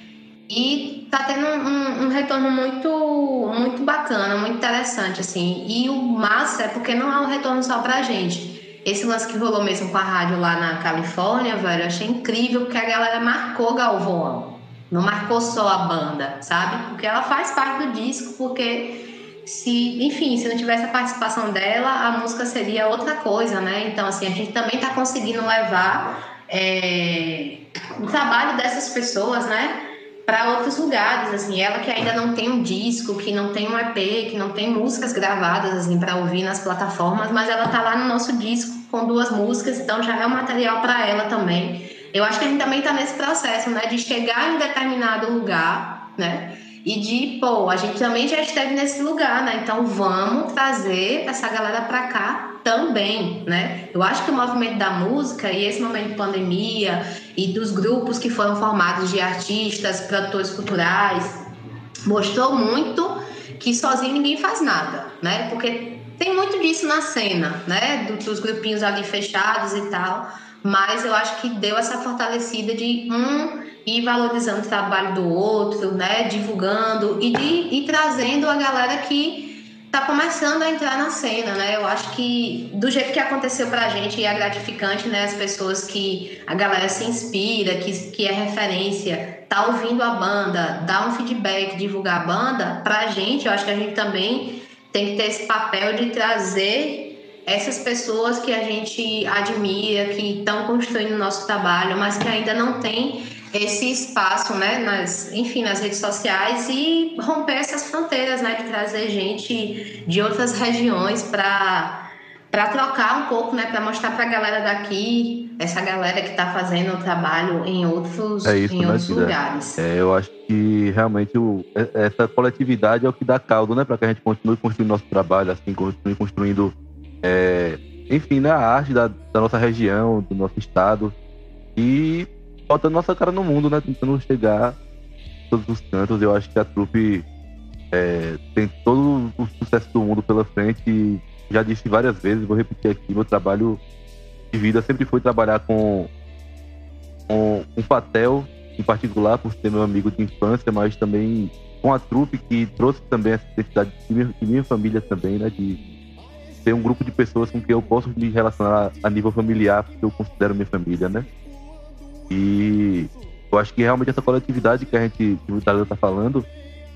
E tá tendo um, um, retorno muito muito bacana, muito interessante assim. E o massa é porque não é um retorno só pra gente. Esse lance que rolou mesmo com a rádio lá na Califórnia, velho, eu achei incrível porque a galera marcou Galvão não marcou só a banda, sabe? Porque ela faz parte do disco, porque se, enfim, se não tivesse a participação dela, a música seria outra coisa, né? Então, assim, a gente também está conseguindo levar é, o trabalho dessas pessoas, né? Para outros lugares, assim, ela que ainda não tem um disco, que não tem um EP, que não tem músicas gravadas assim para ouvir nas plataformas, mas ela tá lá no nosso disco com duas músicas, então já é um material para ela também. Eu acho que a gente também está nesse processo, né, de chegar em determinado lugar, né, e de, pô, a gente também já esteve nesse lugar, né, então vamos trazer essa galera para cá também, né? Eu acho que o movimento da música e esse momento de pandemia e dos grupos que foram formados de artistas, produtores culturais, mostrou muito que sozinho ninguém faz nada, né? Porque tem muito disso na cena, né? dos grupinhos ali fechados e tal mas eu acho que deu essa fortalecida de um ir valorizando o trabalho do outro, né, divulgando e de ir trazendo a galera que está começando a entrar na cena, né? Eu acho que do jeito que aconteceu pra gente é gratificante, né? As pessoas que a galera se inspira, que, que é referência, tá ouvindo a banda, dá um feedback, divulgar a banda, pra gente, eu acho que a gente também tem que ter esse papel de trazer essas pessoas que a gente admira, que estão construindo o nosso trabalho, mas que ainda não tem esse espaço, né, nas, enfim, nas redes sociais e romper essas fronteiras, né, de trazer gente de outras regiões para para trocar um pouco, né, para mostrar para a galera daqui, essa galera que está fazendo o trabalho em outros, é isso, em né, outros lugares. É, eu acho que realmente o, essa coletividade é o que dá caldo, né, para que a gente continue construindo nosso trabalho, assim, continue construindo é, enfim, na né, arte da, da, nossa região, do nosso estado. E botando nossa cara no mundo, né? Tentando chegar a todos os cantos. Eu acho que a trupe é, tem todo o sucesso do mundo pela frente. E já disse várias vezes, vou repetir aqui, meu trabalho de vida sempre foi trabalhar com, com um Patel, em particular, por ser meu amigo de infância, mas também com a trupe que trouxe também essa necessidade de minha, de minha família também, né? De, ter um grupo de pessoas com quem eu posso me relacionar a nível familiar, porque eu considero minha família, né? E eu acho que realmente essa coletividade que a gente, que o Itália tá falando,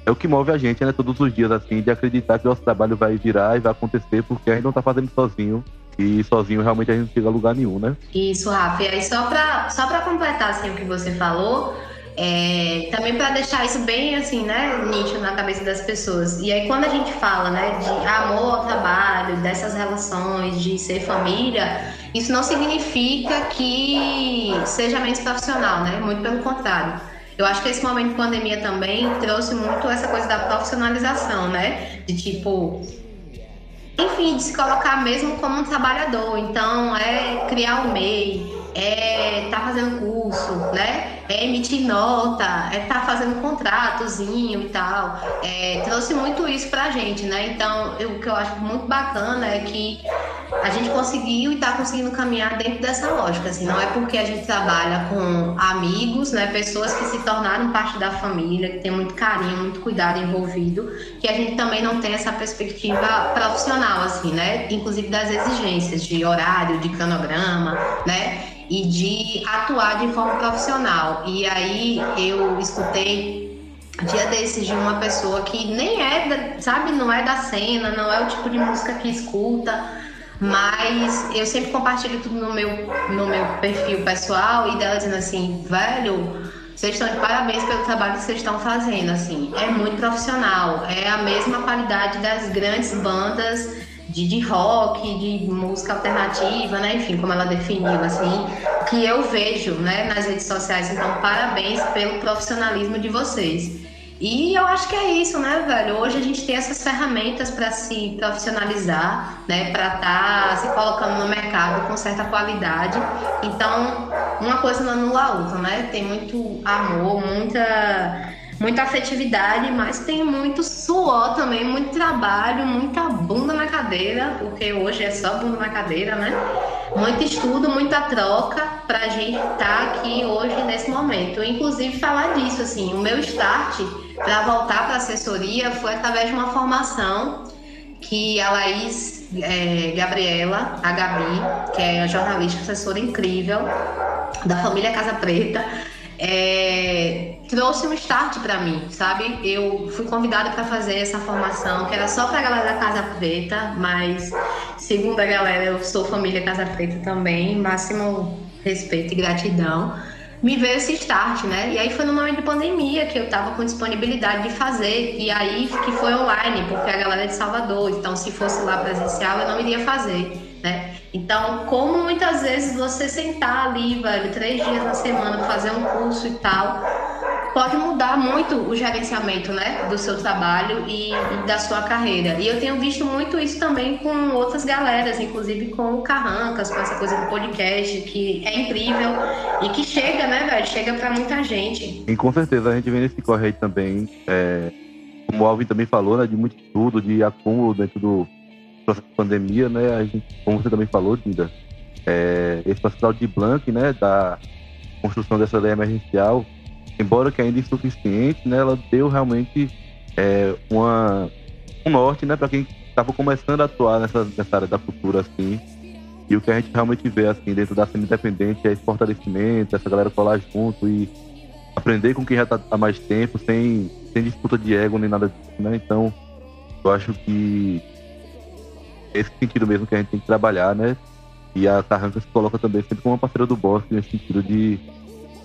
é o que move a gente, né? Todos os dias, assim, de acreditar que o nosso trabalho vai virar e vai acontecer, porque a gente não tá fazendo sozinho. E sozinho realmente a gente não chega a lugar nenhum, né? Isso, Rafa. E aí, só pra, só pra completar, assim, o que você falou, é, também para deixar isso bem assim, né, nítido na cabeça das pessoas. E aí quando a gente fala, né, de amor ao trabalho, dessas relações, de ser família, isso não significa que seja menos profissional, né? Muito pelo contrário. Eu acho que esse momento de pandemia também trouxe muito essa coisa da profissionalização, né? De tipo, enfim, de se colocar mesmo como um trabalhador. Então, é criar o MEI, é estar tá fazendo curso curso, né? É emitir nota, é estar tá fazendo contratozinho e tal. É, trouxe muito isso pra gente, né? Então, eu, o que eu acho muito bacana é que a gente conseguiu e está conseguindo caminhar dentro dessa lógica. Assim, não é porque a gente trabalha com amigos, né, pessoas que se tornaram parte da família, que tem muito carinho, muito cuidado envolvido, que a gente também não tem essa perspectiva profissional, assim, né? Inclusive das exigências de horário, de cronograma, né? E de atuar de forma profissional. E aí eu escutei dia desses de uma pessoa que nem é, sabe, não é da cena, não é o tipo de música que escuta mas eu sempre compartilho tudo no meu, no meu perfil pessoal e dela dizendo assim, velho, vocês estão de parabéns pelo trabalho que vocês estão fazendo, assim, é muito profissional, é a mesma qualidade das grandes bandas de, de rock, de música alternativa, né, enfim, como ela definiu, assim, que eu vejo, né, nas redes sociais, então parabéns pelo profissionalismo de vocês. E eu acho que é isso, né, velho? Hoje a gente tem essas ferramentas para se profissionalizar, né, para estar tá se colocando no mercado com certa qualidade. Então, uma coisa não anula a outra, né? Tem muito amor, muita muita afetividade, mas tem muito suor também, muito trabalho, muita bunda na cadeira, porque hoje é só bunda na cadeira, né? Muito estudo, muita troca para a gente estar tá aqui hoje nesse momento. Inclusive falar disso, assim, o meu start para voltar para assessoria foi através de uma formação que a Laís é, Gabriela, a Gabi, que é a jornalista assessora incrível da família Casa Preta, é, trouxe um start para mim, sabe? Eu fui convidada para fazer essa formação, que era só para galera da Casa Preta, mas segundo a galera, eu sou família Casa Preta também, máximo respeito e gratidão me veio esse start, né? E aí foi no momento de pandemia que eu tava com disponibilidade de fazer. E aí que foi online, porque a galera é de Salvador. Então, se fosse lá presencial, eu não iria fazer, né? Então, como muitas vezes você sentar ali, velho, três dias na semana, fazer um curso e tal, pode mudar muito o gerenciamento né, do seu trabalho e, da sua carreira. E eu tenho visto muito isso também com outras galeras, inclusive com o Carrancas, com essa coisa do podcast, que é incrível e que chega, né, velho? Chega para muita gente. E com certeza a gente vê nesse corre aí também, é, como o Alvin também falou, né, de muito estudo, de acúmulo dentro do processo de pandemia, né? A gente, como você também falou, Dinda, é, esse processo de Blank, né, da construção dessa lei emergencial, embora que ainda insuficiente, né, ela deu realmente é, uma, um norte né, para quem estava começando a atuar nessa, nessa área da cultura. Assim. E o que a gente realmente vê assim, dentro da cena independente é esse fortalecimento, essa galera colar junto e aprender com quem já está há mais tempo, sem, sem disputa de ego nem nada disso. Né? Então, eu acho que esse sentido mesmo que a gente tem que trabalhar, né? E a Carranca se coloca também sempre como uma parceira do Bosque, nesse sentido de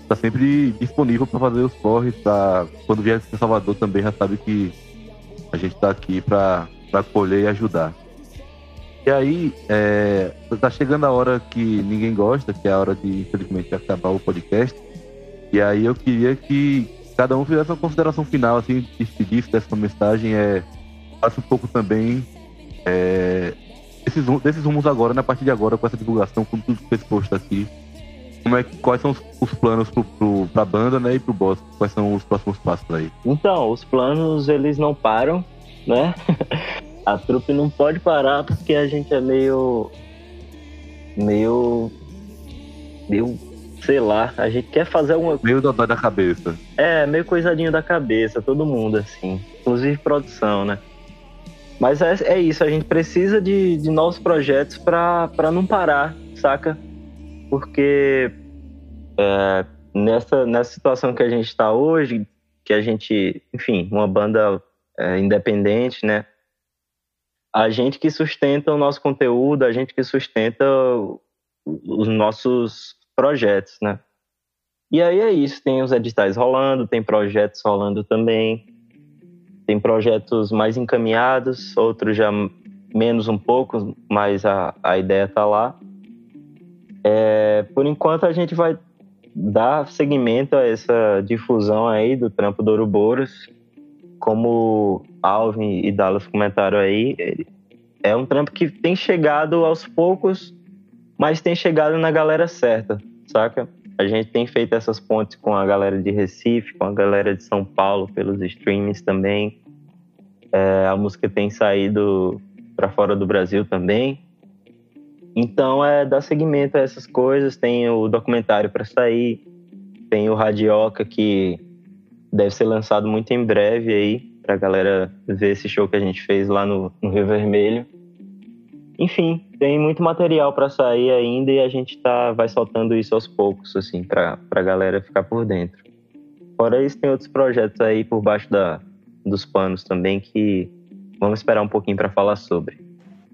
tá sempre disponível para fazer os corres. Tá? Quando vier em Salvador também já sabe que a gente está aqui para acolher e ajudar. E aí, é, tá chegando a hora que ninguém gosta, que é a hora de, infelizmente, acabar o podcast. E aí eu queria que cada um fizesse uma consideração final, assim, despedisse dessa mensagem. É, faça um pouco também é, desses, desses rumos agora, na partir de agora, com essa divulgação, com tudo que foi exposto aqui como é que, quais são os, os planos pro, pro, pra banda, né, e pro boss? Quais são os próximos passos aí? Então, os planos, eles não param, né? a trupe não pode parar porque a gente é meio... meio... meio... sei lá, a gente quer fazer uma... Meio dodói da cabeça. É, meio coisadinho da cabeça, todo mundo, assim. Inclusive produção, né? Mas é, é isso, a gente precisa de, de novos projetos para não parar, saca? Porque é, nessa, nessa situação que a gente está hoje, que a gente, enfim, uma banda é, independente, né? A gente que sustenta o nosso conteúdo, a gente que sustenta os nossos projetos, né? E aí é isso, tem os editais rolando, tem projetos rolando também, tem projetos mais encaminhados, outros já menos um pouco, mas a, a ideia está lá. É, por enquanto a gente vai dar seguimento a essa difusão aí do trampo do Ouroboros. Como Alvin e Dallas comentaram aí, é um trampo que tem chegado aos poucos, mas tem chegado na galera certa, saca? a gente tem feito essas pontes com a galera de Recife, com a galera de São Paulo, pelos streams também. É, a música tem saído para fora do Brasil também. Então, é dar seguimento a essas coisas. Tem o documentário para sair, tem o Radioca, que deve ser lançado muito em breve aí, para a galera ver esse show que a gente fez lá no, no Rio Vermelho. Enfim, tem muito material para sair ainda e a gente tá, vai soltando isso aos poucos, assim, para a galera ficar por dentro. Fora isso, tem outros projetos aí por baixo da, dos panos também que vamos esperar um pouquinho para falar sobre.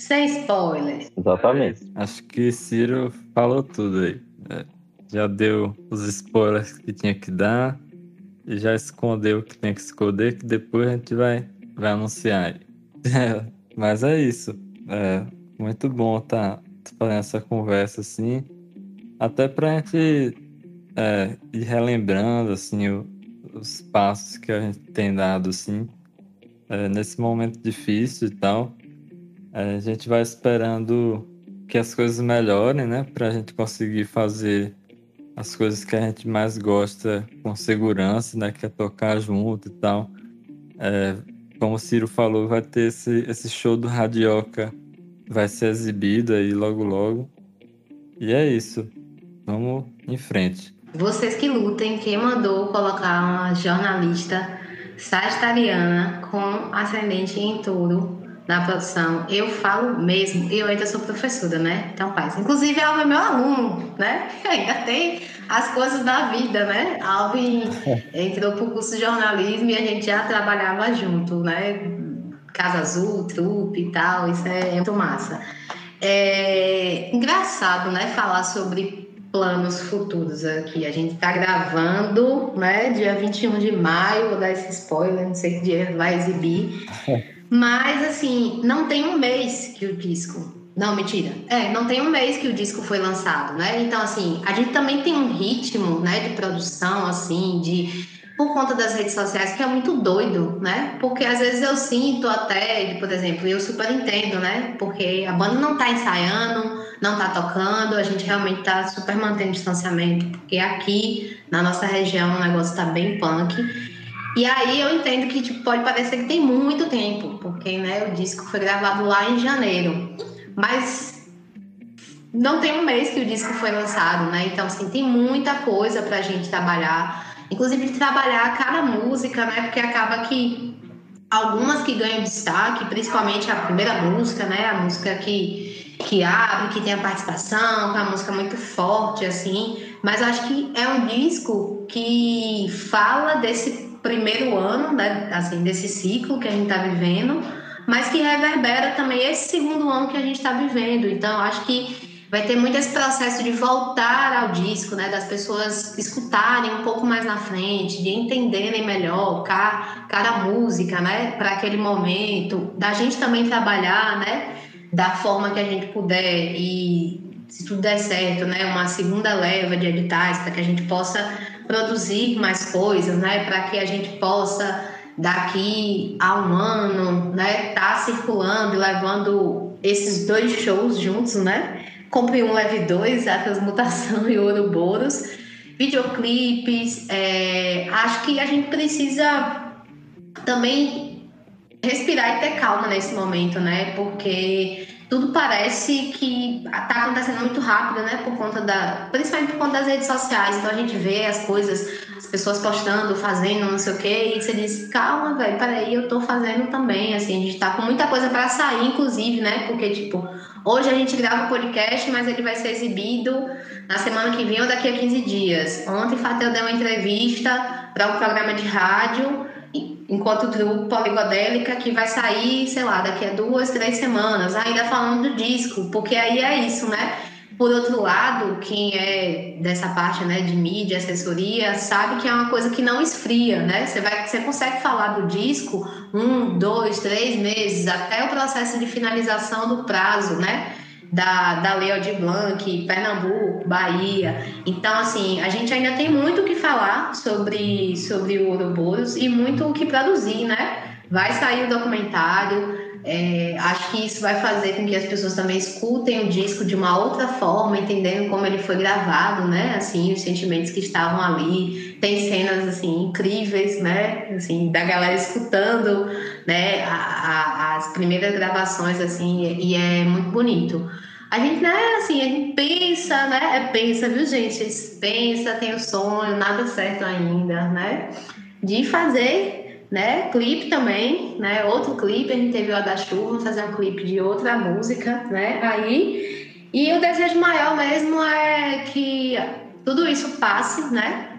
Sem spoilers. Exatamente. Acho que Ciro falou tudo aí. É, já deu os spoilers que tinha que dar e já escondeu o que tinha que esconder, que depois a gente vai, vai anunciar aí. É, mas é isso. É, muito bom tá, tá fazendo essa conversa assim, até pra gente é, ir relembrando assim o, os passos que a gente tem dado assim é, nesse momento difícil e tal. A gente vai esperando que as coisas melhorem, né, pra gente conseguir fazer as coisas que a gente mais gosta com segurança, né, que é tocar junto e tal. É, como o Ciro falou, vai ter esse, esse show do Radioca vai ser exibido aí logo logo. E é isso. Vamos em frente. Vocês que lutem, quem mandou colocar uma jornalista sagitariana com ascendente em touro na produção. Eu falo mesmo, eu ainda sou professora, né? Então faz. Inclusive, Alvin é meu aluno, né? Ainda tem as coisas da vida, né? Alvin entrou pro curso de jornalismo e a gente já trabalhava junto, né? Casa Azul, trupe e tal, isso é muito massa. É engraçado, né, falar sobre planos futuros aqui. A gente tá gravando, né, dia 21 de maio, vou dar esse spoiler, não sei que dia vai exibir. Mas, assim, não tem um mês que o disco. Não, mentira. É, não tem um mês que o disco foi lançado, né? Então, assim, a gente também tem um ritmo, né, de produção, assim, de por conta das redes sociais, que é muito doido, né? Porque às vezes eu sinto até, por exemplo, eu super entendo, né? Porque a banda não tá ensaiando, não tá tocando, a gente realmente tá super mantendo distanciamento, porque aqui na nossa região o negócio tá bem punk. E aí eu entendo que tipo, pode parecer que tem muito tempo, porque né, o disco foi gravado lá em janeiro. Mas não tem um mês que o disco foi lançado, né? Então, assim, tem muita coisa pra gente trabalhar inclusive trabalhar cada música, né? Porque acaba que algumas que ganham destaque, principalmente a primeira música, né? A música que, que abre, que tem a participação, que é uma música muito forte, assim. Mas acho que é um disco que fala desse primeiro ano, né? Assim, desse ciclo que a gente está vivendo, mas que reverbera também esse segundo ano que a gente está vivendo. Então, acho que vai ter muito esse processo de voltar ao disco, né? Das pessoas escutarem um pouco mais na frente, de entenderem melhor cada, música, né? Para aquele momento, da gente também trabalhar, né? Da forma que a gente puder e se tudo der certo, né? Uma segunda leva de editais para que a gente possa produzir mais coisas, né? Para que a gente possa daqui a um ano, né? Tá circulando e levando esses dois shows juntos, né? Compre um, leve dois, a transmutação e Ouroboros. Videoclipes. É, acho que a gente precisa também respirar e ter calma nesse momento, né? Porque tudo parece que está acontecendo muito rápido, né? Por conta da. Principalmente por conta das redes sociais. Então a gente vê as coisas, as pessoas postando, fazendo, não sei o quê, e você diz, calma, velho, peraí, eu tô fazendo também. Assim, a gente tá com muita coisa para sair, inclusive, né? Porque, tipo, hoje a gente grava o podcast, mas ele vai ser exibido na semana que vem ou daqui a 15 dias. Ontem Fatel deu uma entrevista para um programa de rádio enquanto o grupo Poligodélica que vai sair, sei lá, daqui a duas, três semanas, ainda falando do disco, porque aí é isso, né? Por outro lado, quem é dessa parte né, de mídia, assessoria, sabe que é uma coisa que não esfria, né? Você, vai, você consegue falar do disco um, dois, três meses, até o processo de finalização do prazo, né? Da, da Lei Aldir Blanc, Pernambuco, Bahia. Então, assim, a gente ainda tem muito o que falar sobre, sobre o Ouroboros e muito o que produzir, né? Vai sair o documentário, É, acho que isso vai fazer com que as pessoas também escutem o disco de uma outra forma, entendendo como ele foi gravado, né? Assim, os sentimentos que estavam ali. Tem cenas assim incríveis, né? Assim, da galera escutando, né? A, a, as primeiras gravações assim e é muito bonito. A gente, né, assim, a gente pensa, né? É pensa, viu, gente? Pensa, tem o sonho, nada certo ainda, né? De fazer né? Clipe também, né? Outro clipe, a gente teve o da chuva, fazer um clipe de outra música, né? Aí. E o desejo maior mesmo é que tudo isso passe, né?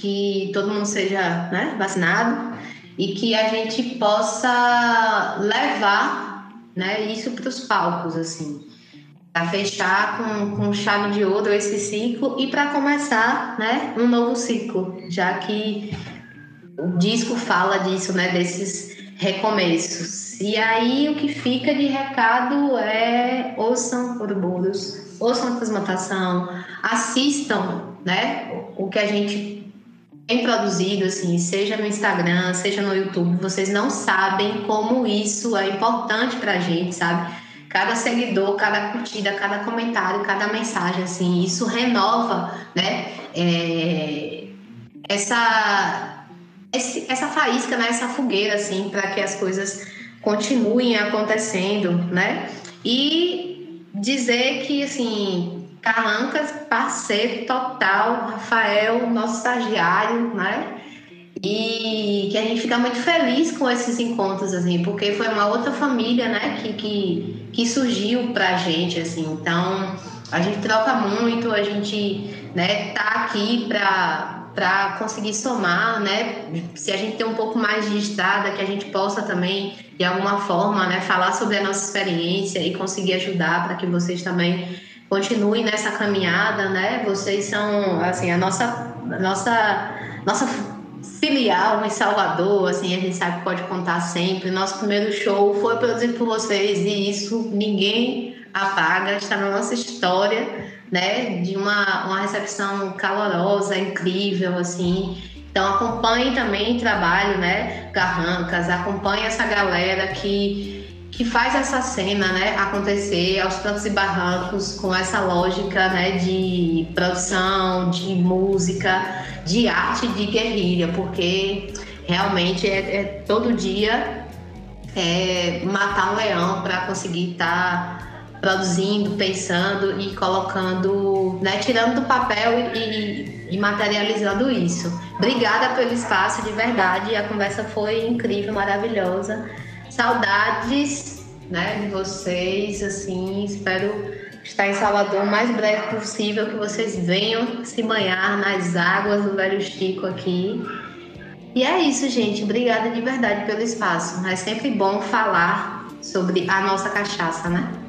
Que todo mundo seja né, vacinado e que a gente possa levar né, isso para os palcos, assim. Para fechar com, com chave de ouro esse ciclo e para começar né, um novo ciclo, já que o disco fala disso, né? Desses recomeços. E aí o que fica de recado é ouçam Ouroboros, ouçam a transmutação, assistam, né? O que a gente produzido, assim, seja no Instagram, seja no YouTube, vocês não sabem como isso é importante pra gente, sabe? Cada seguidor, cada curtida, cada comentário, cada mensagem, assim, isso renova, né? É, essa esse, essa faísca, né, essa fogueira, assim, para que as coisas continuem acontecendo, né? E dizer que, assim, Carrancas, parceiro total, Rafael, nosso estagiário, né? E que a gente fica muito feliz com esses encontros, assim, porque foi uma outra família, né, que, que, que surgiu pra gente, assim. Então, a gente troca muito, a gente, né, tá aqui pra para conseguir somar, né? Se a gente tem um pouco mais de estrada, que a gente possa também, de alguma forma, né, falar sobre a nossa experiência e conseguir ajudar para que vocês também continuem nessa caminhada, né? Vocês são, assim, a nossa, nossa, nossa filial em Salvador, assim, a gente sabe que pode contar sempre. Nosso primeiro show foi produzido por vocês e isso ninguém apaga, está na nossa história né? De uma, uma recepção calorosa, incrível, assim. Então acompanhe também o trabalho, né? Garrancas, acompanhe essa galera que, que faz essa cena, né? Acontecer aos trancos e barrancos com essa lógica, né? De produção, de música, de arte de guerrilha, porque realmente é, é todo dia é, matar um leão para conseguir estar tá produzindo, pensando e colocando, né, tirando do papel e, e, materializando isso. Obrigada pelo espaço, de verdade. A conversa foi incrível, maravilhosa. Saudades, né, de vocês, assim, espero estar em Salvador o mais breve possível, que vocês venham se banhar nas águas do Velho Chico aqui. E é isso, gente. Obrigada de verdade pelo espaço. É sempre bom falar sobre a nossa cachaça, né?